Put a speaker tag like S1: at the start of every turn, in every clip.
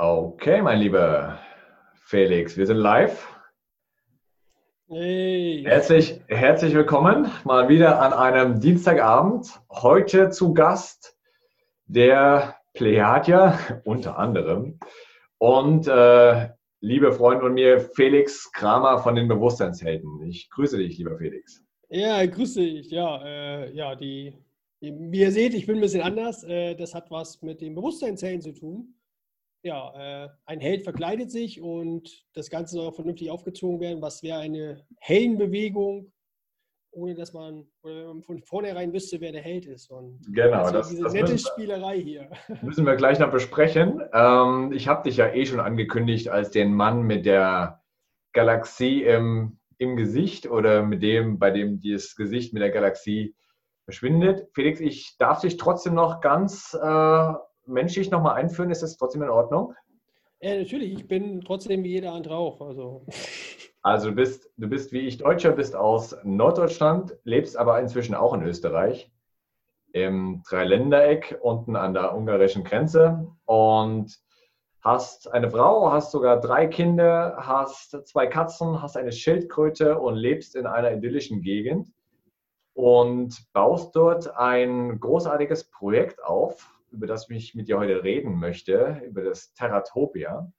S1: Okay, mein lieber Felix, wir sind live.
S2: Hey.
S1: Herzlich, herzlich willkommen mal wieder an einem Dienstagabend. Heute zu Gast der Plejadier unter anderem und äh, liebe Freunde von mir, Felix Kramer von den Bewusstseinshelden. Ich grüße dich, lieber Felix.
S2: Ja, grüße dich. Ja, äh, ja die, die, wie ihr seht, ich bin ein bisschen anders. Äh, das hat was mit den Bewusstseinshelden zu tun ja, äh, ein Held verkleidet sich und das Ganze soll auch vernünftig aufgezogen werden. Was wäre eine Heldenbewegung, ohne dass man, man von vornherein wüsste, wer der Held ist. Und
S1: genau,
S2: das, diese das nette müssen, Spielerei hier.
S1: Müssen wir gleich noch besprechen. Ähm, ich habe dich ja eh schon angekündigt als den Mann mit der Galaxie im, im Gesicht oder mit dem, bei dem das Gesicht mit der Galaxie verschwindet. Felix, ich darf dich trotzdem noch ganz äh, menschlich nochmal einführen? Ist das trotzdem in Ordnung?
S2: Ja, natürlich. Ich bin trotzdem wie jeder andere auch. Also,
S1: also du, bist, du bist wie ich Deutscher, bist aus Norddeutschland, lebst aber inzwischen auch in Österreich, im Dreiländereck unten an der ungarischen Grenze und hast eine Frau, hast sogar drei Kinder, hast zwei Katzen, hast eine Schildkröte und lebst in einer idyllischen Gegend und baust dort ein großartiges Projekt auf, über das ich mit dir heute reden möchte, über das Terratopia.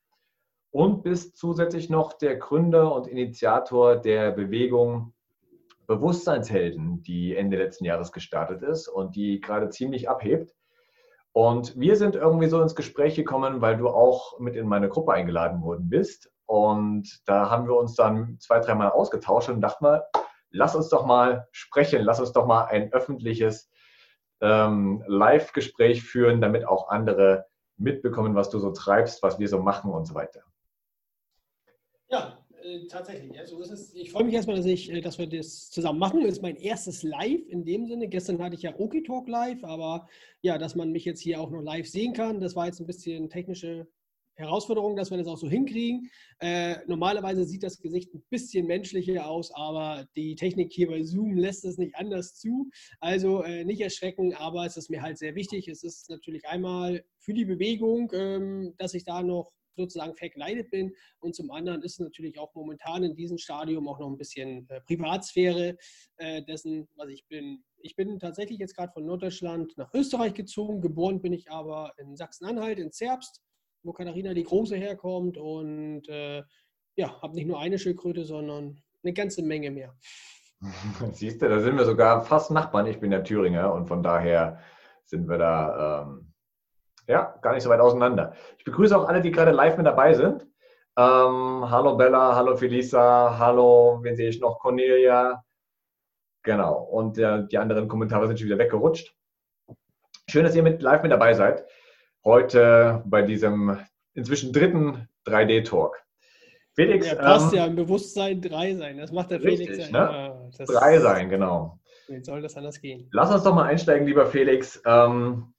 S1: Und bist zusätzlich noch der Gründer und Initiator der Bewegung Bewusstseinshelden, die Ende letzten Jahres gestartet ist und die gerade ziemlich abhebt. Und wir sind irgendwie so ins Gespräch gekommen, weil du auch mit in meine Gruppe eingeladen worden bist. Und da haben wir uns dann zwei, dreimal ausgetauscht und dachten mal, lass uns doch mal sprechen, lass uns doch mal ein öffentliches ähm, Live-Gespräch führen, damit auch andere mitbekommen, was du so treibst, was wir so machen und so weiter.
S2: Ja, äh, tatsächlich. Also ist, ich freue mich erstmal, dass, ich, äh, dass wir das zusammen machen. Das ist mein erstes Live in dem Sinne. Gestern hatte ich ja Oki Talk live, aber ja, dass man mich jetzt hier auch noch live sehen kann, das war jetzt ein bisschen technische Herausforderung, dass wir das auch so hinkriegen. Äh, normalerweise sieht das Gesicht ein bisschen menschlicher aus, aber die Technik hier bei Zoom lässt es nicht anders zu. Also äh, nicht erschrecken, aber es ist mir halt sehr wichtig. Es ist natürlich einmal für die Bewegung, ähm, dass ich da noch sozusagen verkleidet bin. Und zum anderen ist natürlich auch momentan in diesem Stadium auch noch ein bisschen äh, Privatsphäre äh, dessen, was ich bin. Ich bin tatsächlich jetzt gerade von Norddeutschland nach Österreich gezogen. Geboren bin ich aber in Sachsen-Anhalt, in Zerbst wo Katharina die Große herkommt und äh, ja, habe nicht nur eine Schildkröte, sondern eine ganze Menge mehr.
S1: Siehst du, da sind wir sogar fast Nachbarn. Ich bin ja Thüringer und von daher sind wir da ähm, ja gar nicht so weit auseinander. Ich begrüße auch alle, die gerade live mit dabei sind. Ähm, hallo Bella, hallo Felisa, hallo, wen sehe ich noch? Cornelia. Genau. Und äh, die anderen Kommentare sind schon wieder weggerutscht. Schön, dass ihr mit live mit dabei seid heute bei diesem inzwischen dritten 3D-Talk.
S2: Felix. Ja, passt ähm, ja im Bewusstsein 3 sein. Das macht der richtig, Felix
S1: ja. Ne? 3 sein, genau.
S2: Wie soll das anders gehen?
S1: Lass uns doch mal einsteigen, lieber Felix. Ähm,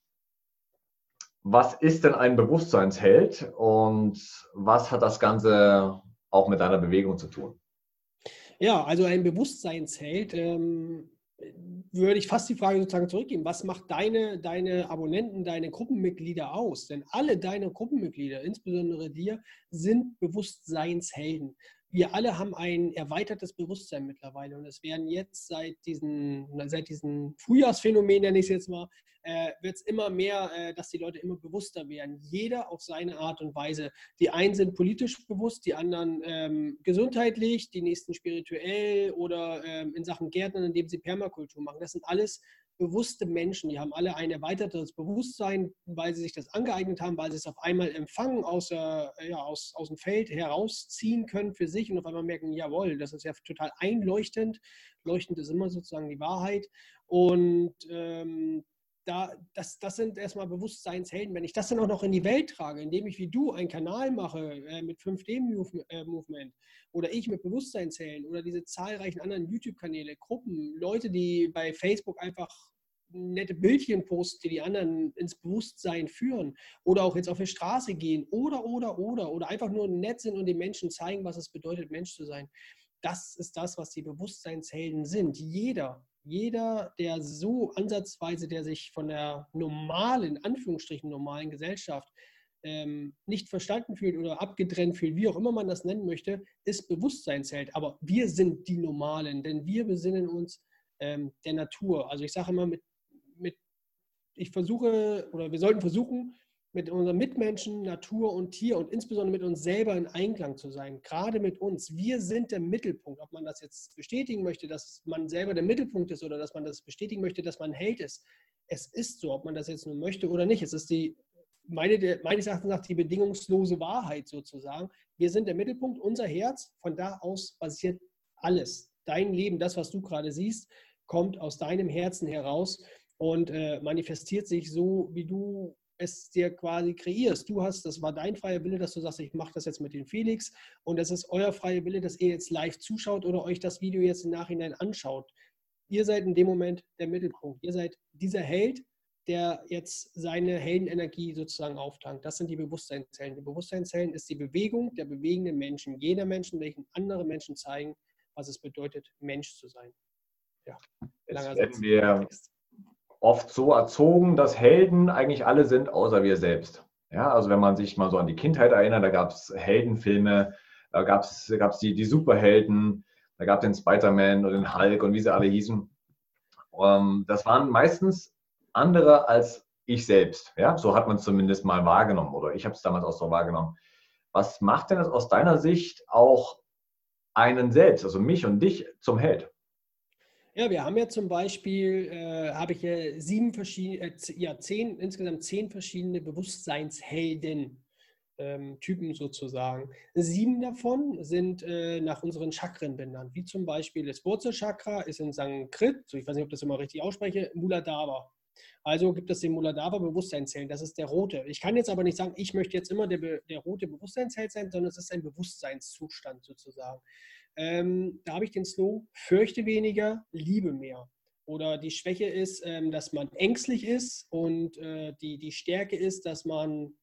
S1: was ist denn ein Bewusstseinsheld und was hat das Ganze auch mit deiner Bewegung zu tun?
S2: Ja, also ein Bewusstseinsheld ähm, würde ich fast die Frage sozusagen zurückgeben, was macht deine, deine Abonnenten, deine Gruppenmitglieder aus? Denn alle deine Gruppenmitglieder, insbesondere dir, sind Bewusstseinshelden. Wir alle haben ein erweitertes Bewusstsein mittlerweile und es werden jetzt seit diesen, seit diesen Frühjahrsphänomen, nenne ich es jetzt mal, äh, wird es immer mehr, äh, dass die Leute immer bewusster werden. Jeder auf seine Art und Weise. Die einen sind politisch bewusst, die anderen ähm, gesundheitlich, die nächsten spirituell oder ähm, in Sachen Gärtnern, indem sie Permakultur machen. Das sind alles bewusste Menschen, die haben alle ein erweitertes Bewusstsein, weil sie sich das angeeignet haben, weil sie es auf einmal empfangen, aus, der, ja, aus, aus dem Feld herausziehen können für sich und auf einmal merken, jawohl, das ist ja total einleuchtend. Leuchtend ist immer sozusagen die Wahrheit. Und ähm, da, das, das sind erstmal Bewusstseinshelden. Wenn ich das dann auch noch in die Welt trage, indem ich wie du einen Kanal mache äh, mit 5D-Movement oder ich mit Bewusstseinshelden oder diese zahlreichen anderen YouTube-Kanäle, Gruppen, Leute, die bei Facebook einfach nette Bildchen posten, die die anderen ins Bewusstsein führen oder auch jetzt auf die Straße gehen oder, oder, oder, oder einfach nur nett sind und den Menschen zeigen, was es bedeutet, Mensch zu sein. Das ist das, was die Bewusstseinshelden sind. Jeder, jeder, der so ansatzweise, der sich von der normalen, Anführungsstrichen normalen Gesellschaft ähm, nicht verstanden fühlt oder abgetrennt fühlt, wie auch immer man das nennen möchte, ist Bewusstseinsheld. Aber wir sind die Normalen, denn wir besinnen uns ähm, der Natur. Also ich sage immer, mit, mit, ich versuche oder wir sollten versuchen, mit unseren Mitmenschen, Natur und Tier und insbesondere mit uns selber in Einklang zu sein. Gerade mit uns. Wir sind der Mittelpunkt. Ob man das jetzt bestätigen möchte, dass man selber der Mittelpunkt ist oder dass man das bestätigen möchte, dass man Held ist. Es ist so, ob man das jetzt nun möchte oder nicht. Es ist die, meine, meines Erachtens nach die bedingungslose Wahrheit sozusagen. Wir sind der Mittelpunkt, unser Herz. Von da aus basiert alles. Dein Leben, das, was du gerade siehst, kommt aus deinem Herzen heraus und äh, manifestiert sich so, wie du es dir quasi kreierst. Du hast, das war dein freier Wille, dass du sagst, ich mache das jetzt mit dem Felix und es ist euer freier Wille, dass ihr jetzt live zuschaut oder euch das Video jetzt im Nachhinein anschaut. Ihr seid in dem Moment der Mittelpunkt. Ihr seid dieser Held, der jetzt seine Heldenenergie sozusagen auftankt. Das sind die Bewusstseinszellen. Die Bewusstseinszellen ist die Bewegung der bewegenden Menschen, jener Menschen, welchen andere Menschen zeigen, was es bedeutet, Mensch zu sein.
S1: Ja, langer Satz. Wir oft so erzogen, dass Helden eigentlich alle sind, außer wir selbst. Ja, also wenn man sich mal so an die Kindheit erinnert, da gab es Heldenfilme, da gab es die, die Superhelden, da gab es den Spider-Man und den Hulk und wie sie alle hießen. Ähm, das waren meistens andere als ich selbst. Ja, so hat man es zumindest mal wahrgenommen oder ich habe es damals auch so wahrgenommen. Was macht denn das aus deiner Sicht auch einen selbst, also mich und dich zum Held?
S2: Ja, wir haben ja zum Beispiel, äh, habe ich ja sieben verschiedene, äh, ja, zehn, insgesamt zehn verschiedene Bewusstseinshelden. Ähm, Typen sozusagen. Sieben davon sind äh, nach unseren Chakren benannt, wie zum Beispiel das Wurzelchakra ist in Sankrit, so ich weiß nicht, ob das immer richtig ausspreche, Muladhara. Also gibt es den Muladhara Bewusstseinszellen, das ist der rote. Ich kann jetzt aber nicht sagen, ich möchte jetzt immer der, der rote Bewusstseinsheld sein, sondern es ist ein Bewusstseinszustand sozusagen. Ähm, da habe ich den Slogan, fürchte weniger, liebe mehr. Oder die Schwäche ist, ähm, dass man ängstlich ist und äh, die, die Stärke ist, dass man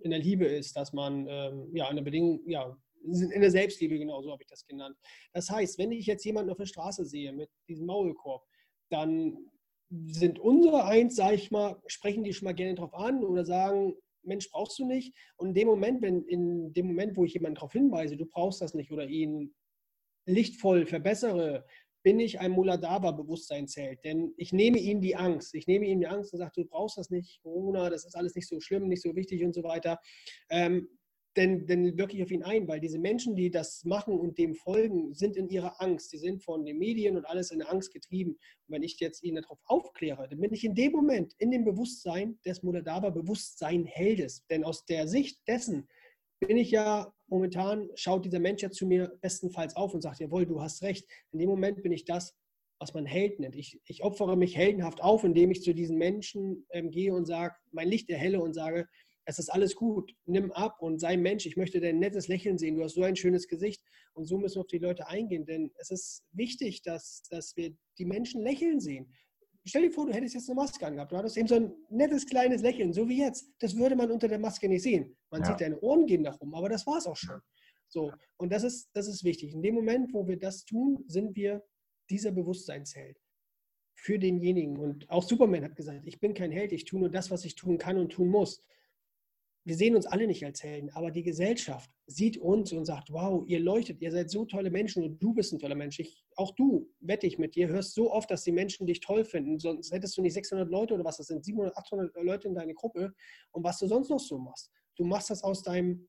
S2: in der Liebe ist, dass man ähm, ja, in der Bedingung, ja, in der Selbstliebe, genau so habe ich das genannt. Das heißt, wenn ich jetzt jemanden auf der Straße sehe mit diesem Maulkorb, dann sind unsere eins, sage ich mal, sprechen die schon mal gerne drauf an oder sagen, Mensch, brauchst du nicht. Und in dem Moment, wenn in dem Moment, wo ich jemanden darauf hinweise, du brauchst das nicht oder ihn lichtvoll verbessere, bin ich ein Muladhara-Bewusstseinsheld. Denn ich nehme ihm die Angst. Ich nehme ihm die Angst und sage, du brauchst das nicht, Corona, das ist alles nicht so schlimm, nicht so wichtig und so weiter. Ähm, denn, denn wirklich auf ihn ein, weil diese Menschen, die das machen und dem folgen, sind in ihrer Angst. Die sind von den Medien und alles in Angst getrieben. Und wenn ich jetzt ihnen darauf aufkläre, dann bin ich in dem Moment in dem Bewusstsein des Muladhara-Bewusstsein-Heldes. Denn aus der Sicht dessen bin ich ja momentan, schaut dieser Mensch ja zu mir bestenfalls auf und sagt, jawohl, du hast recht. In dem Moment bin ich das, was man Held nennt. Ich, ich opfere mich heldenhaft auf, indem ich zu diesen Menschen ähm, gehe und sage, mein Licht erhelle und sage, es ist alles gut, nimm ab und sei Mensch. Ich möchte dein nettes Lächeln sehen. Du hast so ein schönes Gesicht. Und so müssen wir auf die Leute eingehen, denn es ist wichtig, dass, dass wir die Menschen lächeln sehen stell dir vor, du hättest jetzt eine Maske angehabt. Du hattest eben so ein nettes kleines Lächeln, so wie jetzt. Das würde man unter der Maske nicht sehen. Man ja. sieht deine Ohren gehen nach oben, aber das war es auch schon. So, und das ist, das ist wichtig. In dem Moment, wo wir das tun, sind wir dieser Bewusstseinsheld für denjenigen. Und auch Superman hat gesagt, ich bin kein Held, ich tue nur das, was ich tun kann und tun muss wir sehen uns alle nicht als Helden, aber die Gesellschaft sieht uns und sagt, wow, ihr leuchtet, ihr seid so tolle Menschen und du bist ein toller Mensch. Ich, auch du, wette ich mit dir, hörst so oft, dass die Menschen dich toll finden. Sonst hättest du nicht 600 Leute oder was das sind, 700, 800 Leute in deiner Gruppe und was du sonst noch so machst. Du machst das aus deinem,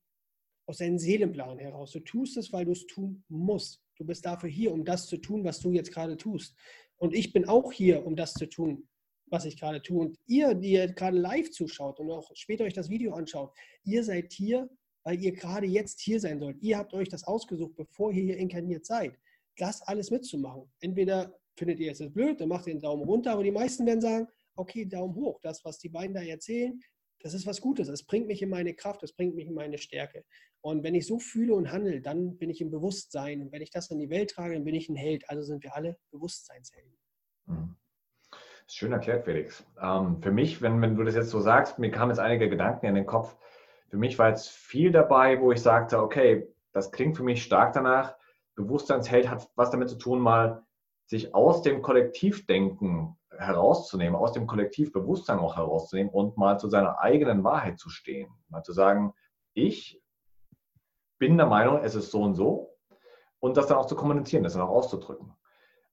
S2: aus deinem Seelenplan heraus. Du tust es, weil du es tun musst. Du bist dafür hier, um das zu tun, was du jetzt gerade tust. Und ich bin auch hier, um das zu tun, was ich gerade tue. Und ihr, die ihr gerade live zuschaut und auch später euch das Video anschaut, ihr seid hier, weil ihr gerade jetzt hier sein sollt. Ihr habt euch das ausgesucht, bevor ihr hier inkarniert seid. Das alles mitzumachen. Entweder findet ihr es jetzt blöd, dann macht ihr den Daumen runter, aber die meisten werden sagen, okay, Daumen hoch. Das, was die beiden da erzählen, das ist was Gutes. Es bringt mich in meine Kraft, es bringt mich in meine Stärke. Und wenn ich so fühle und handle, dann bin ich im Bewusstsein. Und wenn ich das in die Welt trage, dann bin ich ein Held. Also sind wir alle Bewusstseinshelden. Mhm.
S1: Schön erklärt, Felix. Ähm, für mich, wenn, wenn du das jetzt so sagst, mir kamen jetzt einige Gedanken in den Kopf. Für mich war jetzt viel dabei, wo ich sagte, okay, das klingt für mich stark danach. Bewusstseinsheld hat was damit zu tun, mal sich aus dem Kollektivdenken herauszunehmen, aus dem Kollektivbewusstsein auch herauszunehmen und mal zu seiner eigenen Wahrheit zu stehen. Mal zu sagen, ich bin der Meinung, es ist so und so und das dann auch zu kommunizieren, das dann auch auszudrücken.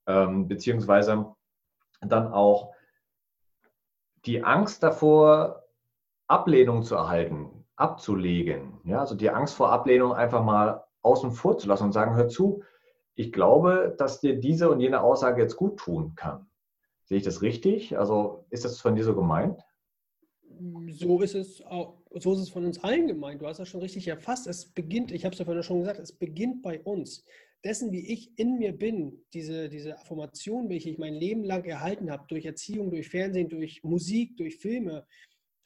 S1: Ähm, beziehungsweise dann auch die Angst davor, Ablehnung zu erhalten, abzulegen. Ja, also die Angst vor Ablehnung einfach mal außen vor zu lassen und sagen, hör zu, ich glaube, dass dir diese und jene Aussage jetzt gut tun kann. Sehe ich das richtig? Also ist das von dir so gemeint?
S2: So ist es auch, so ist es von uns allen gemeint. Du hast das schon richtig erfasst. Es beginnt, ich habe es ja vorhin schon gesagt, es beginnt bei uns. Dessen, wie ich in mir bin, diese, diese Affirmation, welche ich mein Leben lang erhalten habe, durch Erziehung, durch Fernsehen, durch Musik, durch Filme,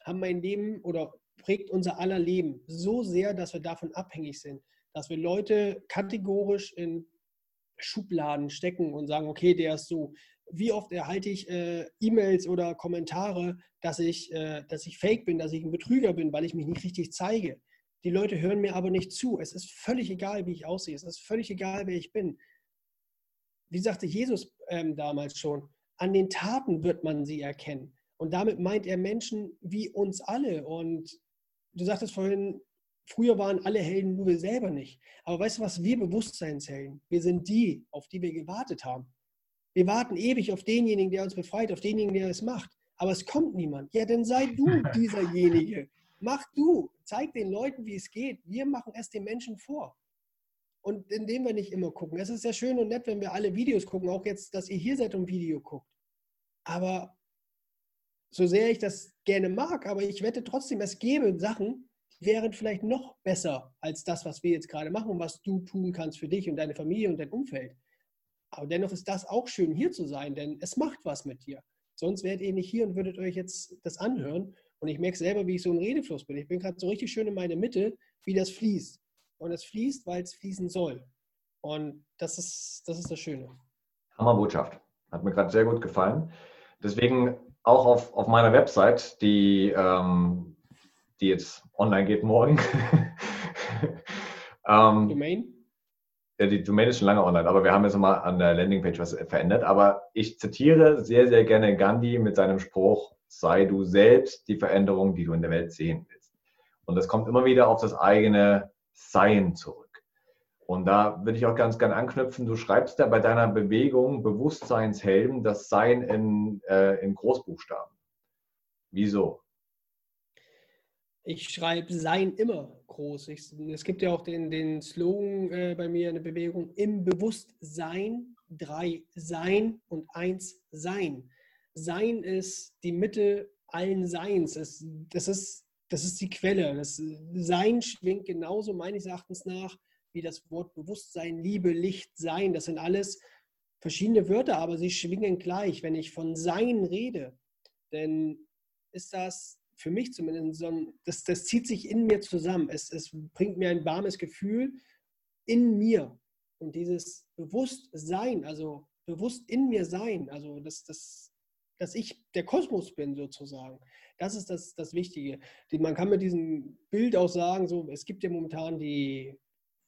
S2: haben mein Leben oder prägt unser aller Leben so sehr, dass wir davon abhängig sind, dass wir Leute kategorisch in Schubladen stecken und sagen, okay, der ist so. Wie oft erhalte ich äh, E-Mails oder Kommentare, dass ich, äh, dass ich fake bin, dass ich ein Betrüger bin, weil ich mich nicht richtig zeige. Die Leute hören mir aber nicht zu. Es ist völlig egal, wie ich aussehe. Es ist völlig egal, wer ich bin. Wie sagte Jesus ähm, damals schon, an den Taten wird man sie erkennen. Und damit meint er Menschen wie uns alle. Und du sagtest vorhin, Früher waren alle Helden, nur wir selber nicht. Aber weißt du was, wir Bewusstseinshelden, wir sind die, auf die wir gewartet haben. Wir warten ewig auf denjenigen, der uns befreit, auf denjenigen, der es macht. Aber es kommt niemand. Ja, dann sei du dieserjenige. Mach du. Zeig den Leuten, wie es geht. Wir machen es den Menschen vor. Und indem wir nicht immer gucken. Es ist ja schön und nett, wenn wir alle Videos gucken, auch jetzt, dass ihr hier seid und Video guckt. Aber so sehr ich das gerne mag, aber ich wette trotzdem, es gäbe Sachen, wären vielleicht noch besser als das, was wir jetzt gerade machen und was du tun kannst für dich und deine Familie und dein Umfeld. Aber dennoch ist das auch schön, hier zu sein, denn es macht was mit dir. Sonst wärt ihr nicht hier und würdet euch jetzt das anhören. Und ich merke selber, wie ich so im Redefluss bin. Ich bin gerade so richtig schön in meine Mitte, wie das fließt. Und es fließt, weil es fließen soll. Und das ist, das ist das Schöne.
S1: Hammerbotschaft. Hat mir gerade sehr gut gefallen. Deswegen auch auf, auf meiner Website, die ähm, die jetzt online geht morgen. ähm, Domain? Ja, die Domain ist schon lange online, aber wir haben jetzt mal an der Landingpage was verändert. Aber ich zitiere sehr, sehr gerne Gandhi mit seinem Spruch, sei du selbst die Veränderung, die du in der Welt sehen willst. Und das kommt immer wieder auf das eigene Sein zurück. Und da würde ich auch ganz gerne anknüpfen. Du schreibst ja bei deiner Bewegung Bewusstseinshelden das Sein in, äh, in Großbuchstaben. Wieso?
S2: ich schreibe sein immer groß. Ich, es gibt ja auch den, den Slogan äh, bei mir in der Bewegung, im Bewusstsein drei Sein und eins Sein. Sein ist die Mitte allen Seins. Es, das, ist, das ist die Quelle. Das Sein schwingt genauso meines Erachtens nach wie das Wort Bewusstsein, Liebe, Licht, Sein. Das sind alles verschiedene Wörter, aber sie schwingen gleich. Wenn ich von Sein rede, dann ist das für mich zumindest, so ein, das, das zieht sich in mir zusammen. Es, es bringt mir ein warmes Gefühl in mir. Und dieses Bewusstsein, also bewusst in mir sein, also dass, dass, dass ich der Kosmos bin sozusagen, das ist das, das Wichtige. Man kann mit diesem Bild auch sagen, so, es gibt ja momentan die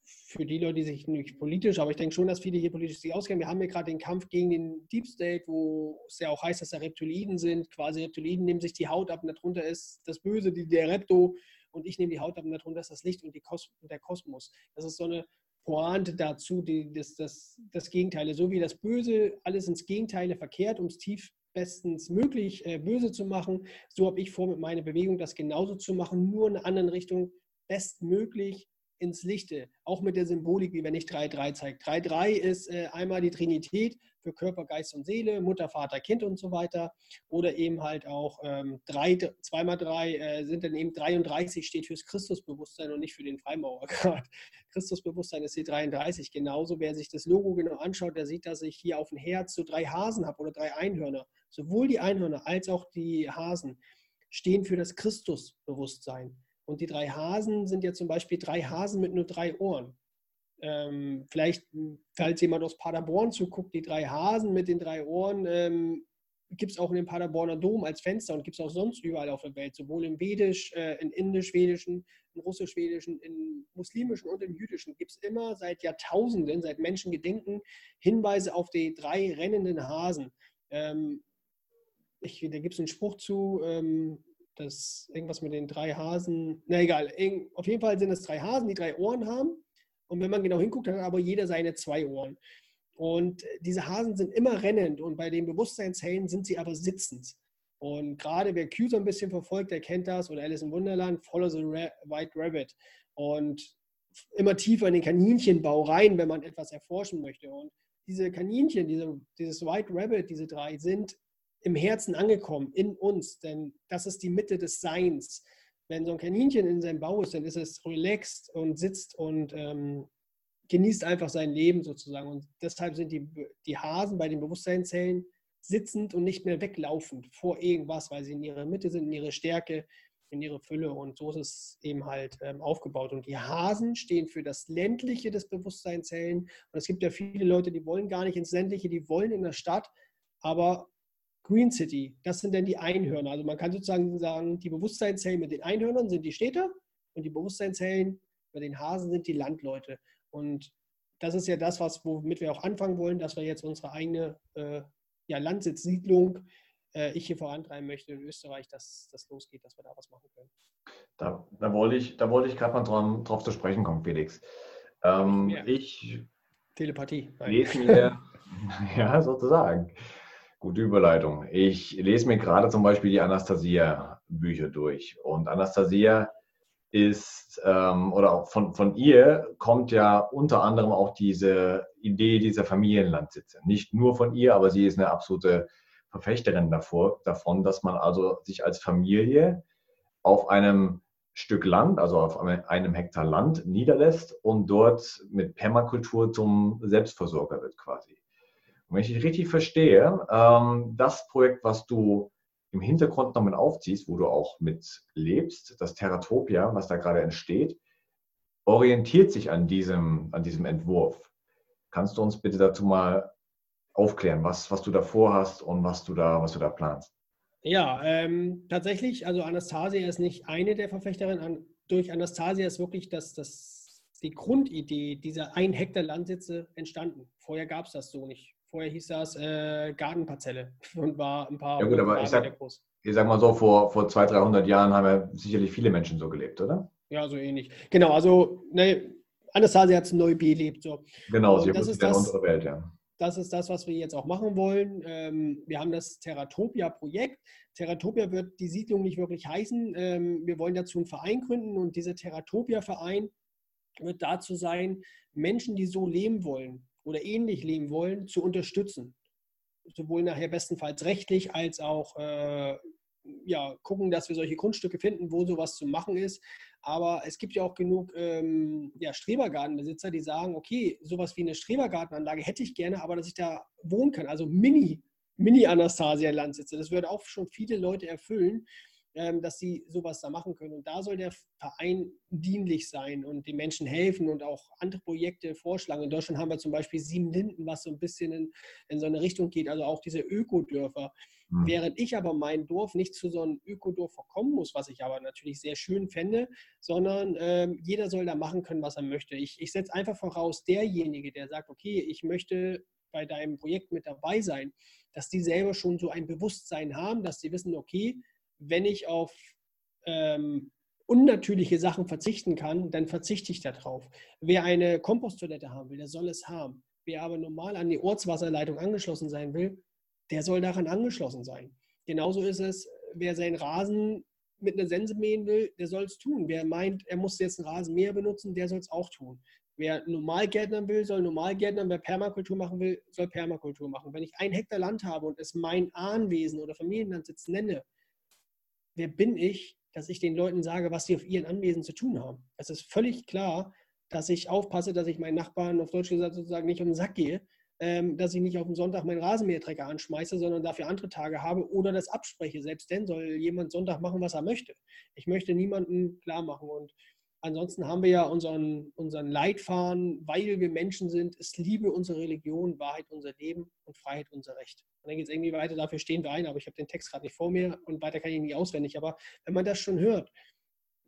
S2: für die Leute, die sich nicht politisch, aber ich denke schon, dass viele hier politisch sich auskennen. Wir haben hier gerade den Kampf gegen den Deep State, wo es ja auch heißt, dass da Reptiliden sind. Quasi Reptiliden nehmen sich die Haut ab und darunter ist das Böse, die, der Repto. Und ich nehme die Haut ab und darunter ist das Licht und, Kos der Kosmos. Das ist so eine Pointe dazu, die, das, das, das Gegenteil. So wie das Böse alles ins Gegenteile verkehrt, um es tief bestens möglich äh, böse zu machen. So habe ich vor, mit meiner Bewegung das genauso zu machen, nur in einer anderen Richtung bestmöglich ins Lichte, auch mit der Symbolik, wie wenn ich 3-3 zeige. 3-3 ist äh, einmal die Trinität für Körper, Geist und Seele, Mutter, Vater, Kind und so weiter. Oder eben halt auch ähm, 3, 2 mal 3 äh, sind dann eben 33, steht fürs Christusbewusstsein und nicht für den Freimaurergrad. Christusbewusstsein ist die 33. Genauso, wer sich das Logo genau anschaut, der sieht, dass ich hier auf dem Herz so drei Hasen habe oder drei Einhörner. Sowohl die Einhörner als auch die Hasen stehen für das Christusbewusstsein. Und die drei Hasen sind ja zum Beispiel drei Hasen mit nur drei Ohren. Ähm, vielleicht, falls jemand aus Paderborn zuguckt, die drei Hasen mit den drei Ohren ähm, gibt es auch in dem Paderborner Dom als Fenster und gibt es auch sonst überall auf der Welt, sowohl im Vedisch, äh, in Indisch-Schwedischen, im Russisch-Schwedischen, im Muslimischen und im Jüdischen gibt es immer seit Jahrtausenden, seit Menschengedenken Hinweise auf die drei rennenden Hasen. Ähm, ich, da gibt es einen Spruch zu, ähm, dass irgendwas mit den drei Hasen, na egal, auf jeden Fall sind es drei Hasen, die drei Ohren haben. Und wenn man genau hinguckt, hat aber jeder seine zwei Ohren. Und diese Hasen sind immer rennend und bei den Bewusstseinshellen sind sie aber sitzend. Und gerade wer Q so ein bisschen verfolgt, der kennt das, oder Alice im Wunderland, Follow the White Rabbit. Und immer tiefer in den Kaninchenbau rein, wenn man etwas erforschen möchte. Und diese Kaninchen, diese, dieses White Rabbit, diese drei, sind im Herzen angekommen, in uns, denn das ist die Mitte des Seins. Wenn so ein Kaninchen in seinem Bau ist, dann ist es relaxed und sitzt und ähm, genießt einfach sein Leben sozusagen. Und deshalb sind die, die Hasen bei den Bewusstseinszellen sitzend und nicht mehr weglaufend vor irgendwas, weil sie in ihrer Mitte sind, in ihrer Stärke, in ihrer Fülle. Und so ist es eben halt ähm, aufgebaut. Und die Hasen stehen für das Ländliche des Bewusstseinszellen. Und es gibt ja viele Leute, die wollen gar nicht ins Ländliche, die wollen in der Stadt. Aber Green City, das sind dann die Einhörner. Also man kann sozusagen sagen, die Bewusstseinszellen mit den Einhörnern sind die Städter und die Bewusstseinszellen mit den Hasen sind die Landleute. Und das ist ja das, was, womit wir auch anfangen wollen, dass wir jetzt unsere eigene äh, ja, Landsitzsiedlung äh, ich hier vorantreiben möchte in Österreich, dass das losgeht, dass wir da was machen können.
S1: Da, da wollte ich, da wollte ich gerade mal dran, drauf zu sprechen kommen, Felix. Ähm, ja. Ich
S2: Telepathie.
S1: lese mir, ja, sozusagen. Gute Überleitung. Ich lese mir gerade zum Beispiel die Anastasia-Bücher durch. Und Anastasia ist, ähm, oder auch von, von ihr kommt ja unter anderem auch diese Idee dieser Familienlandsitze. Nicht nur von ihr, aber sie ist eine absolute Verfechterin davor, davon, dass man also sich als Familie auf einem Stück Land, also auf einem Hektar Land niederlässt und dort mit Permakultur zum Selbstversorger wird quasi. Und wenn ich dich richtig verstehe, ähm, das Projekt, was du im Hintergrund noch mit aufziehst, wo du auch mit lebst, das Terratopia, was da gerade entsteht, orientiert sich an diesem, an diesem Entwurf. Kannst du uns bitte dazu mal aufklären, was, was du da vorhast und was du da, was du da planst?
S2: Ja, ähm, tatsächlich, also Anastasia ist nicht eine der Verfechterinnen. Durch Anastasia ist wirklich das, das, die Grundidee dieser ein Hektar Landsitze entstanden. Vorher gab es das so nicht. Vorher hieß das äh, Gartenparzelle und war ein paar.
S1: Ja, gut, aber ich sag, groß. ich sag mal so, vor, vor 200, 300 Jahren haben ja sicherlich viele Menschen so gelebt, oder?
S2: Ja, so ähnlich. Genau, also ne, Anastasia hat es neu belebt. So.
S1: Genau, und sie das ist das, unsere Welt, ja.
S2: Das ist das, was wir jetzt auch machen wollen. Ähm, wir haben das Terratopia-Projekt. Terratopia wird die Siedlung nicht wirklich heißen. Ähm, wir wollen dazu einen Verein gründen und dieser Terratopia-Verein wird dazu sein, Menschen, die so leben wollen, oder ähnlich leben wollen, zu unterstützen. Sowohl nachher bestenfalls rechtlich als auch äh, ja, gucken, dass wir solche Grundstücke finden, wo sowas zu machen ist. Aber es gibt ja auch genug ähm, ja, Strebergartenbesitzer, die sagen, okay, sowas wie eine Strebergartenanlage hätte ich gerne, aber dass ich da wohnen kann. Also Mini, Mini-Anastasia-Landsitze. Das würde auch schon viele Leute erfüllen. Ähm, dass sie sowas da machen können. Und da soll der Verein dienlich sein und den Menschen helfen und auch andere Projekte vorschlagen. In Deutschland haben wir zum Beispiel Sieben Linden, was so ein bisschen in, in so eine Richtung geht, also auch diese Ökodörfer. Mhm. Während ich aber mein Dorf nicht zu so einem Ökodorf kommen muss, was ich aber natürlich sehr schön fände, sondern ähm, jeder soll da machen können, was er möchte. Ich, ich setze einfach voraus, derjenige, der sagt, okay, ich möchte bei deinem Projekt mit dabei sein, dass die selber schon so ein Bewusstsein haben, dass sie wissen, okay, wenn ich auf ähm, unnatürliche Sachen verzichten kann, dann verzichte ich darauf. Wer eine Komposttoilette haben will, der soll es haben. Wer aber normal an die Ortswasserleitung angeschlossen sein will, der soll daran angeschlossen sein. Genauso ist es, wer seinen Rasen mit einer Sense mähen will, der soll es tun. Wer meint, er muss jetzt einen Rasenmäher benutzen, der soll es auch tun. Wer normal gärtnern will, soll normal gärtnern. Wer Permakultur machen will, soll Permakultur machen. Wenn ich ein Hektar Land habe und es mein Ahnwesen oder Familienlandsitz nenne, wer bin ich, dass ich den Leuten sage, was sie auf ihren Anwesen zu tun haben. Es ist völlig klar, dass ich aufpasse, dass ich meinen Nachbarn auf Deutsch gesagt sozusagen nicht um den Sack gehe, ähm, dass ich nicht auf den Sonntag meinen Rasenmähertrecker anschmeiße, sondern dafür andere Tage habe oder das abspreche. Selbst dann soll jemand Sonntag machen, was er möchte. Ich möchte niemanden klar machen und Ansonsten haben wir ja unseren, unseren Leitfaden, weil wir Menschen sind, ist Liebe unsere Religion, Wahrheit unser Leben und Freiheit unser Recht. Und dann geht es irgendwie weiter, dafür stehen wir ein, aber ich habe den Text gerade nicht vor mir und weiter kann ich nicht auswendig. Aber wenn man das schon hört,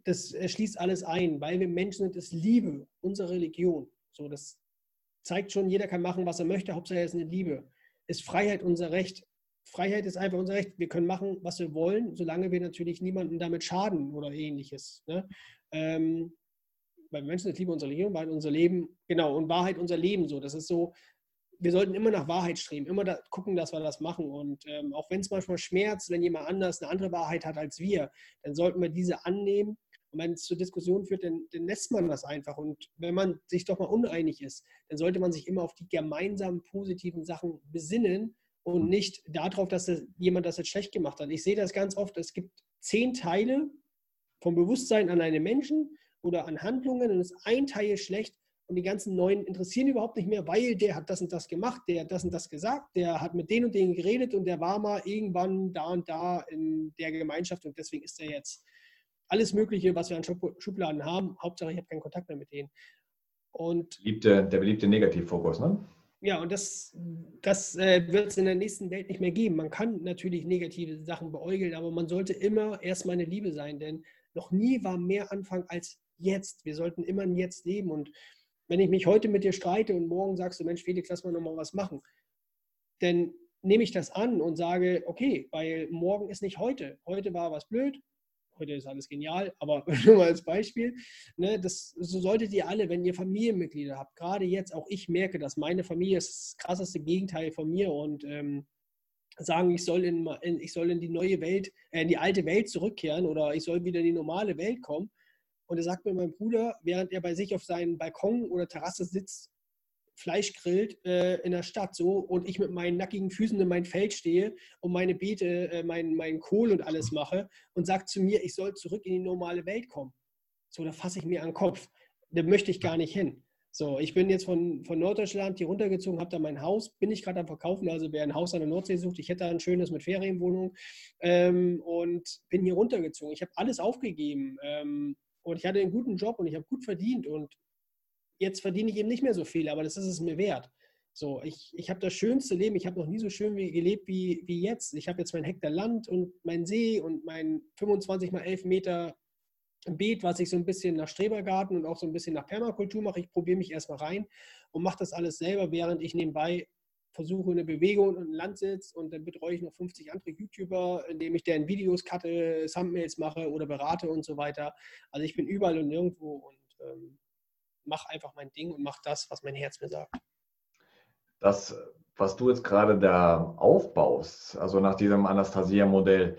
S2: das schließt alles ein, weil wir Menschen sind, ist Liebe unsere Religion. So, das zeigt schon, jeder kann machen, was er möchte, Hauptsache er ist eine Liebe. Ist Freiheit unser Recht. Freiheit ist einfach unser Recht. Wir können machen, was wir wollen, solange wir natürlich niemanden damit schaden oder ähnliches. Ne? Ähm, weil Menschen sind Liebe unser Leben, Wahrheit unser Leben, genau, und Wahrheit unser Leben so. Das ist so, wir sollten immer nach Wahrheit streben, immer da, gucken, dass wir das machen. Und ähm, auch wenn es manchmal schmerzt, wenn jemand anders eine andere Wahrheit hat als wir, dann sollten wir diese annehmen. Und wenn es zur Diskussion führt, dann, dann lässt man das einfach. Und wenn man sich doch mal uneinig ist, dann sollte man sich immer auf die gemeinsamen positiven Sachen besinnen und nicht darauf, dass das, jemand das jetzt schlecht gemacht hat. Ich sehe das ganz oft. Es gibt zehn Teile vom Bewusstsein an einen Menschen oder an Handlungen und ist ein Teil schlecht und die ganzen neuen interessieren überhaupt nicht mehr, weil der hat das und das gemacht, der hat das und das gesagt, der hat mit denen und denen geredet und der war mal irgendwann da und da in der Gemeinschaft und deswegen ist er jetzt alles Mögliche, was wir an Schubladen haben. Hauptsache, ich habe keinen Kontakt mehr mit denen. Und
S1: Liebte, der beliebte Negativfokus, ne?
S2: Ja, und das, das äh, wird es in der nächsten Welt nicht mehr geben. Man kann natürlich negative Sachen beäugeln, aber man sollte immer erstmal eine Liebe sein, denn noch nie war mehr Anfang als jetzt. Wir sollten immer ein Jetzt leben. Und wenn ich mich heute mit dir streite und morgen sagst du, Mensch, Felix, lass mal nochmal was machen, dann nehme ich das an und sage, okay, weil morgen ist nicht heute. Heute war was blöd, heute ist alles genial, aber nur mal als Beispiel. Ne, das, so solltet ihr alle, wenn ihr Familienmitglieder habt, gerade jetzt, auch ich merke, dass meine Familie ist das krasseste Gegenteil von mir und ähm, sagen, ich soll in, ich soll in die neue Welt, äh, in die alte Welt zurückkehren oder ich soll wieder in die normale Welt kommen. Und er sagt mir mein Bruder, während er bei sich auf seinem Balkon oder Terrasse sitzt, Fleisch grillt äh, in der Stadt so und ich mit meinen nackigen Füßen in mein Feld stehe und meine Beete, äh, mein, mein Kohl und alles mache und sagt zu mir, ich soll zurück in die normale Welt kommen. So, da fasse ich mir an den Kopf. Da möchte ich gar nicht hin. So, ich bin jetzt von, von Norddeutschland hier runtergezogen, habe da mein Haus, bin ich gerade am Verkaufen. Also wer ein Haus an der Nordsee sucht, ich hätte ein schönes mit Ferienwohnung ähm, und bin hier runtergezogen. Ich habe alles aufgegeben ähm, und ich hatte einen guten Job und ich habe gut verdient und jetzt verdiene ich eben nicht mehr so viel, aber das ist es mir wert. So, ich, ich habe das schönste Leben. Ich habe noch nie so schön wie, gelebt wie, wie jetzt. Ich habe jetzt mein Hektar Land und mein See und mein 25 mal 11 Meter Beet, was ich so ein bisschen nach Strebergarten und auch so ein bisschen nach Permakultur mache. Ich probiere mich erstmal rein und mache das alles selber, während ich nebenbei versuche, eine Bewegung und ein Land sitze und dann betreue ich noch 50 andere YouTuber, indem ich deren Videos cutte, Thumbnails mache oder berate und so weiter. Also ich bin überall und nirgendwo und ähm, mache einfach mein Ding und mache das, was mein Herz mir sagt.
S1: Das, was du jetzt gerade da aufbaust, also nach diesem Anastasia-Modell,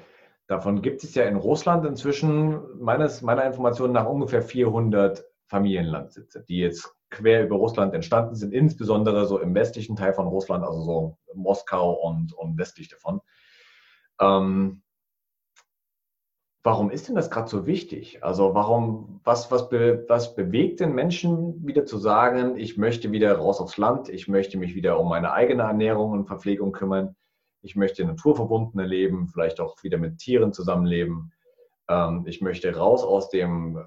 S1: davon gibt es ja in Russland inzwischen meines, meiner Information nach ungefähr 400 Familienlandsitze, die jetzt quer über Russland entstanden sind, insbesondere so im westlichen Teil von Russland, also so Moskau und, und westlich davon. Ähm, Warum ist denn das gerade so wichtig? Also warum, was, was, be, was bewegt den Menschen wieder zu sagen, ich möchte wieder raus aufs Land, ich möchte mich wieder um meine eigene Ernährung und Verpflegung kümmern, ich möchte naturverbundener leben, vielleicht auch wieder mit Tieren zusammenleben, ähm, ich möchte raus aus dem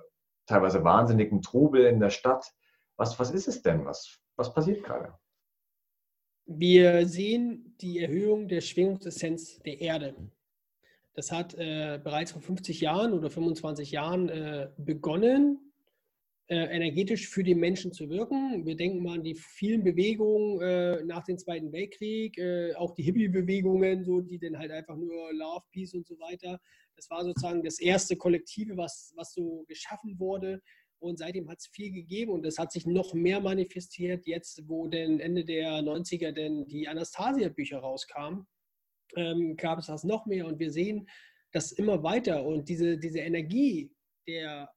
S1: teilweise wahnsinnigen Trubel in der Stadt. Was, was ist es denn? Was, was passiert gerade?
S2: Wir sehen die Erhöhung der Schwingungsessenz der Erde. Das hat äh, bereits vor 50 Jahren oder 25 Jahren äh, begonnen, energetisch für die Menschen zu wirken. Wir denken mal an die vielen Bewegungen äh, nach dem Zweiten Weltkrieg, äh, auch die Hippie-Bewegungen, so, die dann halt einfach nur Love, Peace und so weiter. Das war sozusagen das erste Kollektive, was, was so geschaffen wurde. Und seitdem hat es viel gegeben und es hat sich noch mehr manifestiert, jetzt wo denn Ende der 90er denn die Anastasia-Bücher rauskamen ähm, gab es das noch mehr und wir sehen das immer weiter und diese, diese Energie der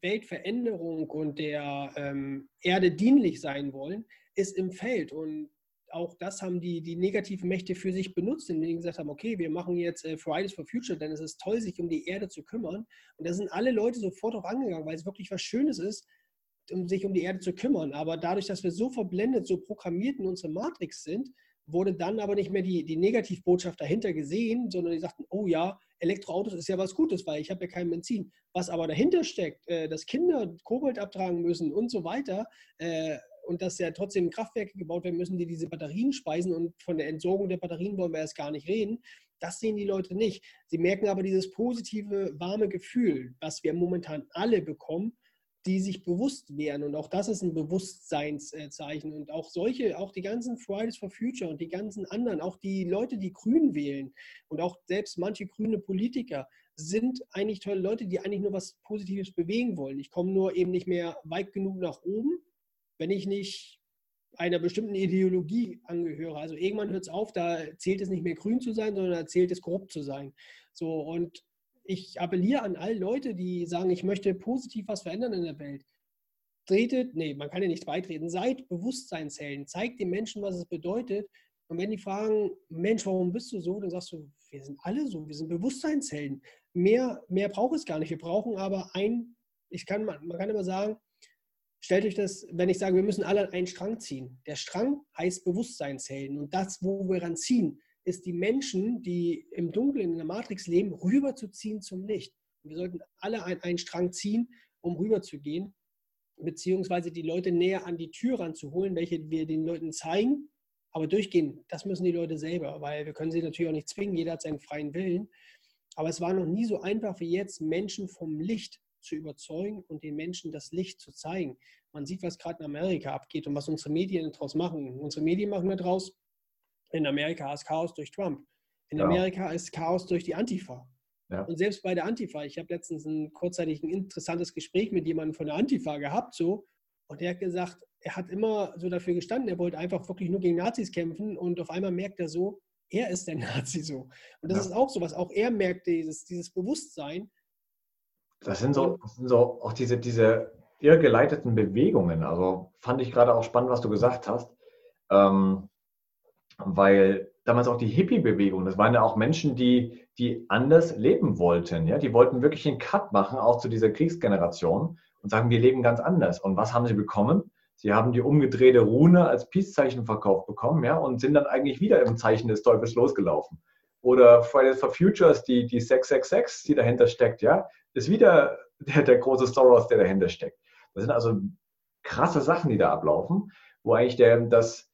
S2: Weltveränderung und der ähm, Erde dienlich sein wollen, ist im Feld und auch das haben die, die negativen Mächte für sich benutzt, indem sie gesagt haben, okay, wir machen jetzt äh, Fridays for Future, denn es ist toll, sich um die Erde zu kümmern. Und da sind alle Leute sofort drauf angegangen, weil es wirklich was Schönes ist, um sich um die Erde zu kümmern. Aber dadurch, dass wir so verblendet, so programmiert in unserer Matrix sind, wurde dann aber nicht mehr die, die Negativbotschaft dahinter gesehen, sondern die sagten, oh ja, Elektroautos ist ja was Gutes, weil ich habe ja kein Benzin. Was aber dahinter steckt, äh, dass Kinder Kobold abtragen müssen und so weiter äh, und dass ja trotzdem Kraftwerke gebaut werden müssen, die diese Batterien speisen und von der Entsorgung der Batterien wollen wir erst gar nicht reden. Das sehen die Leute nicht. Sie merken aber dieses positive, warme Gefühl, was wir momentan alle bekommen, die sich bewusst wären. Und auch das ist ein Bewusstseinszeichen. Und auch solche, auch die ganzen Fridays for Future und die ganzen anderen, auch die Leute, die Grün wählen und auch selbst manche grüne Politiker sind eigentlich tolle Leute, die eigentlich nur was Positives bewegen wollen. Ich komme nur eben nicht mehr weit genug nach oben, wenn ich nicht einer bestimmten Ideologie angehöre. Also irgendwann hört es auf, da zählt es nicht mehr grün zu sein, sondern da zählt es korrupt zu sein. So und ich appelliere an alle Leute, die sagen, ich möchte positiv was verändern in der Welt. Tretet, nee, man kann ja nicht beitreten, seid Bewusstseinshelden, zeigt den Menschen, was es bedeutet. Und wenn die fragen, Mensch, warum bist du so? Dann sagst du, wir sind alle so, wir sind Bewusstseinshelden. Mehr, mehr braucht es gar nicht. Wir brauchen aber ein, ich kann, man kann immer sagen, stellt euch das, wenn ich sage, wir müssen alle einen Strang ziehen. Der Strang heißt Bewusstseinshelden. Und das, wo wir ran ziehen, ist die Menschen, die im Dunkeln in der Matrix leben, rüberzuziehen zum Licht. Und wir sollten alle einen Strang ziehen, um rüberzugehen, beziehungsweise die Leute näher an die Tür ranzuholen, welche wir den Leuten zeigen. Aber durchgehen, das müssen die Leute selber, weil wir können sie natürlich auch nicht zwingen, jeder hat seinen freien Willen. Aber es war noch nie so einfach wie jetzt, Menschen vom Licht zu überzeugen und den Menschen das Licht zu zeigen. Man sieht, was gerade in Amerika abgeht und was unsere Medien daraus machen. Unsere Medien machen daraus, in Amerika ist Chaos durch Trump. In ja. Amerika ist Chaos durch die Antifa. Ja. Und selbst bei der Antifa, ich habe letztens ein kurzzeitig ein interessantes Gespräch mit jemandem von der Antifa gehabt, so, und der hat gesagt, er hat immer so dafür gestanden, er wollte einfach wirklich nur gegen Nazis kämpfen und auf einmal merkt er so, er ist der Nazi so. Und das ja. ist auch so was, auch er merkt dieses, dieses Bewusstsein.
S1: Das sind so, das sind so auch diese, diese irrgeleiteten Bewegungen. Also fand ich gerade auch spannend, was du gesagt hast. Ähm, weil damals auch die Hippie-Bewegung, das waren ja auch Menschen, die, die anders leben wollten. Ja? Die wollten wirklich einen Cut machen, auch zu dieser Kriegsgeneration und sagen, wir leben ganz anders. Und was haben sie bekommen? Sie haben die umgedrehte Rune als Peace-Zeichen verkauft bekommen ja, und sind dann eigentlich wieder im Zeichen des Teufels losgelaufen. Oder Fridays for Futures, die, die 666, die dahinter steckt, ja, ist wieder der, der große Soros, der dahinter steckt. Das sind also krasse Sachen, die da ablaufen, wo eigentlich der, das,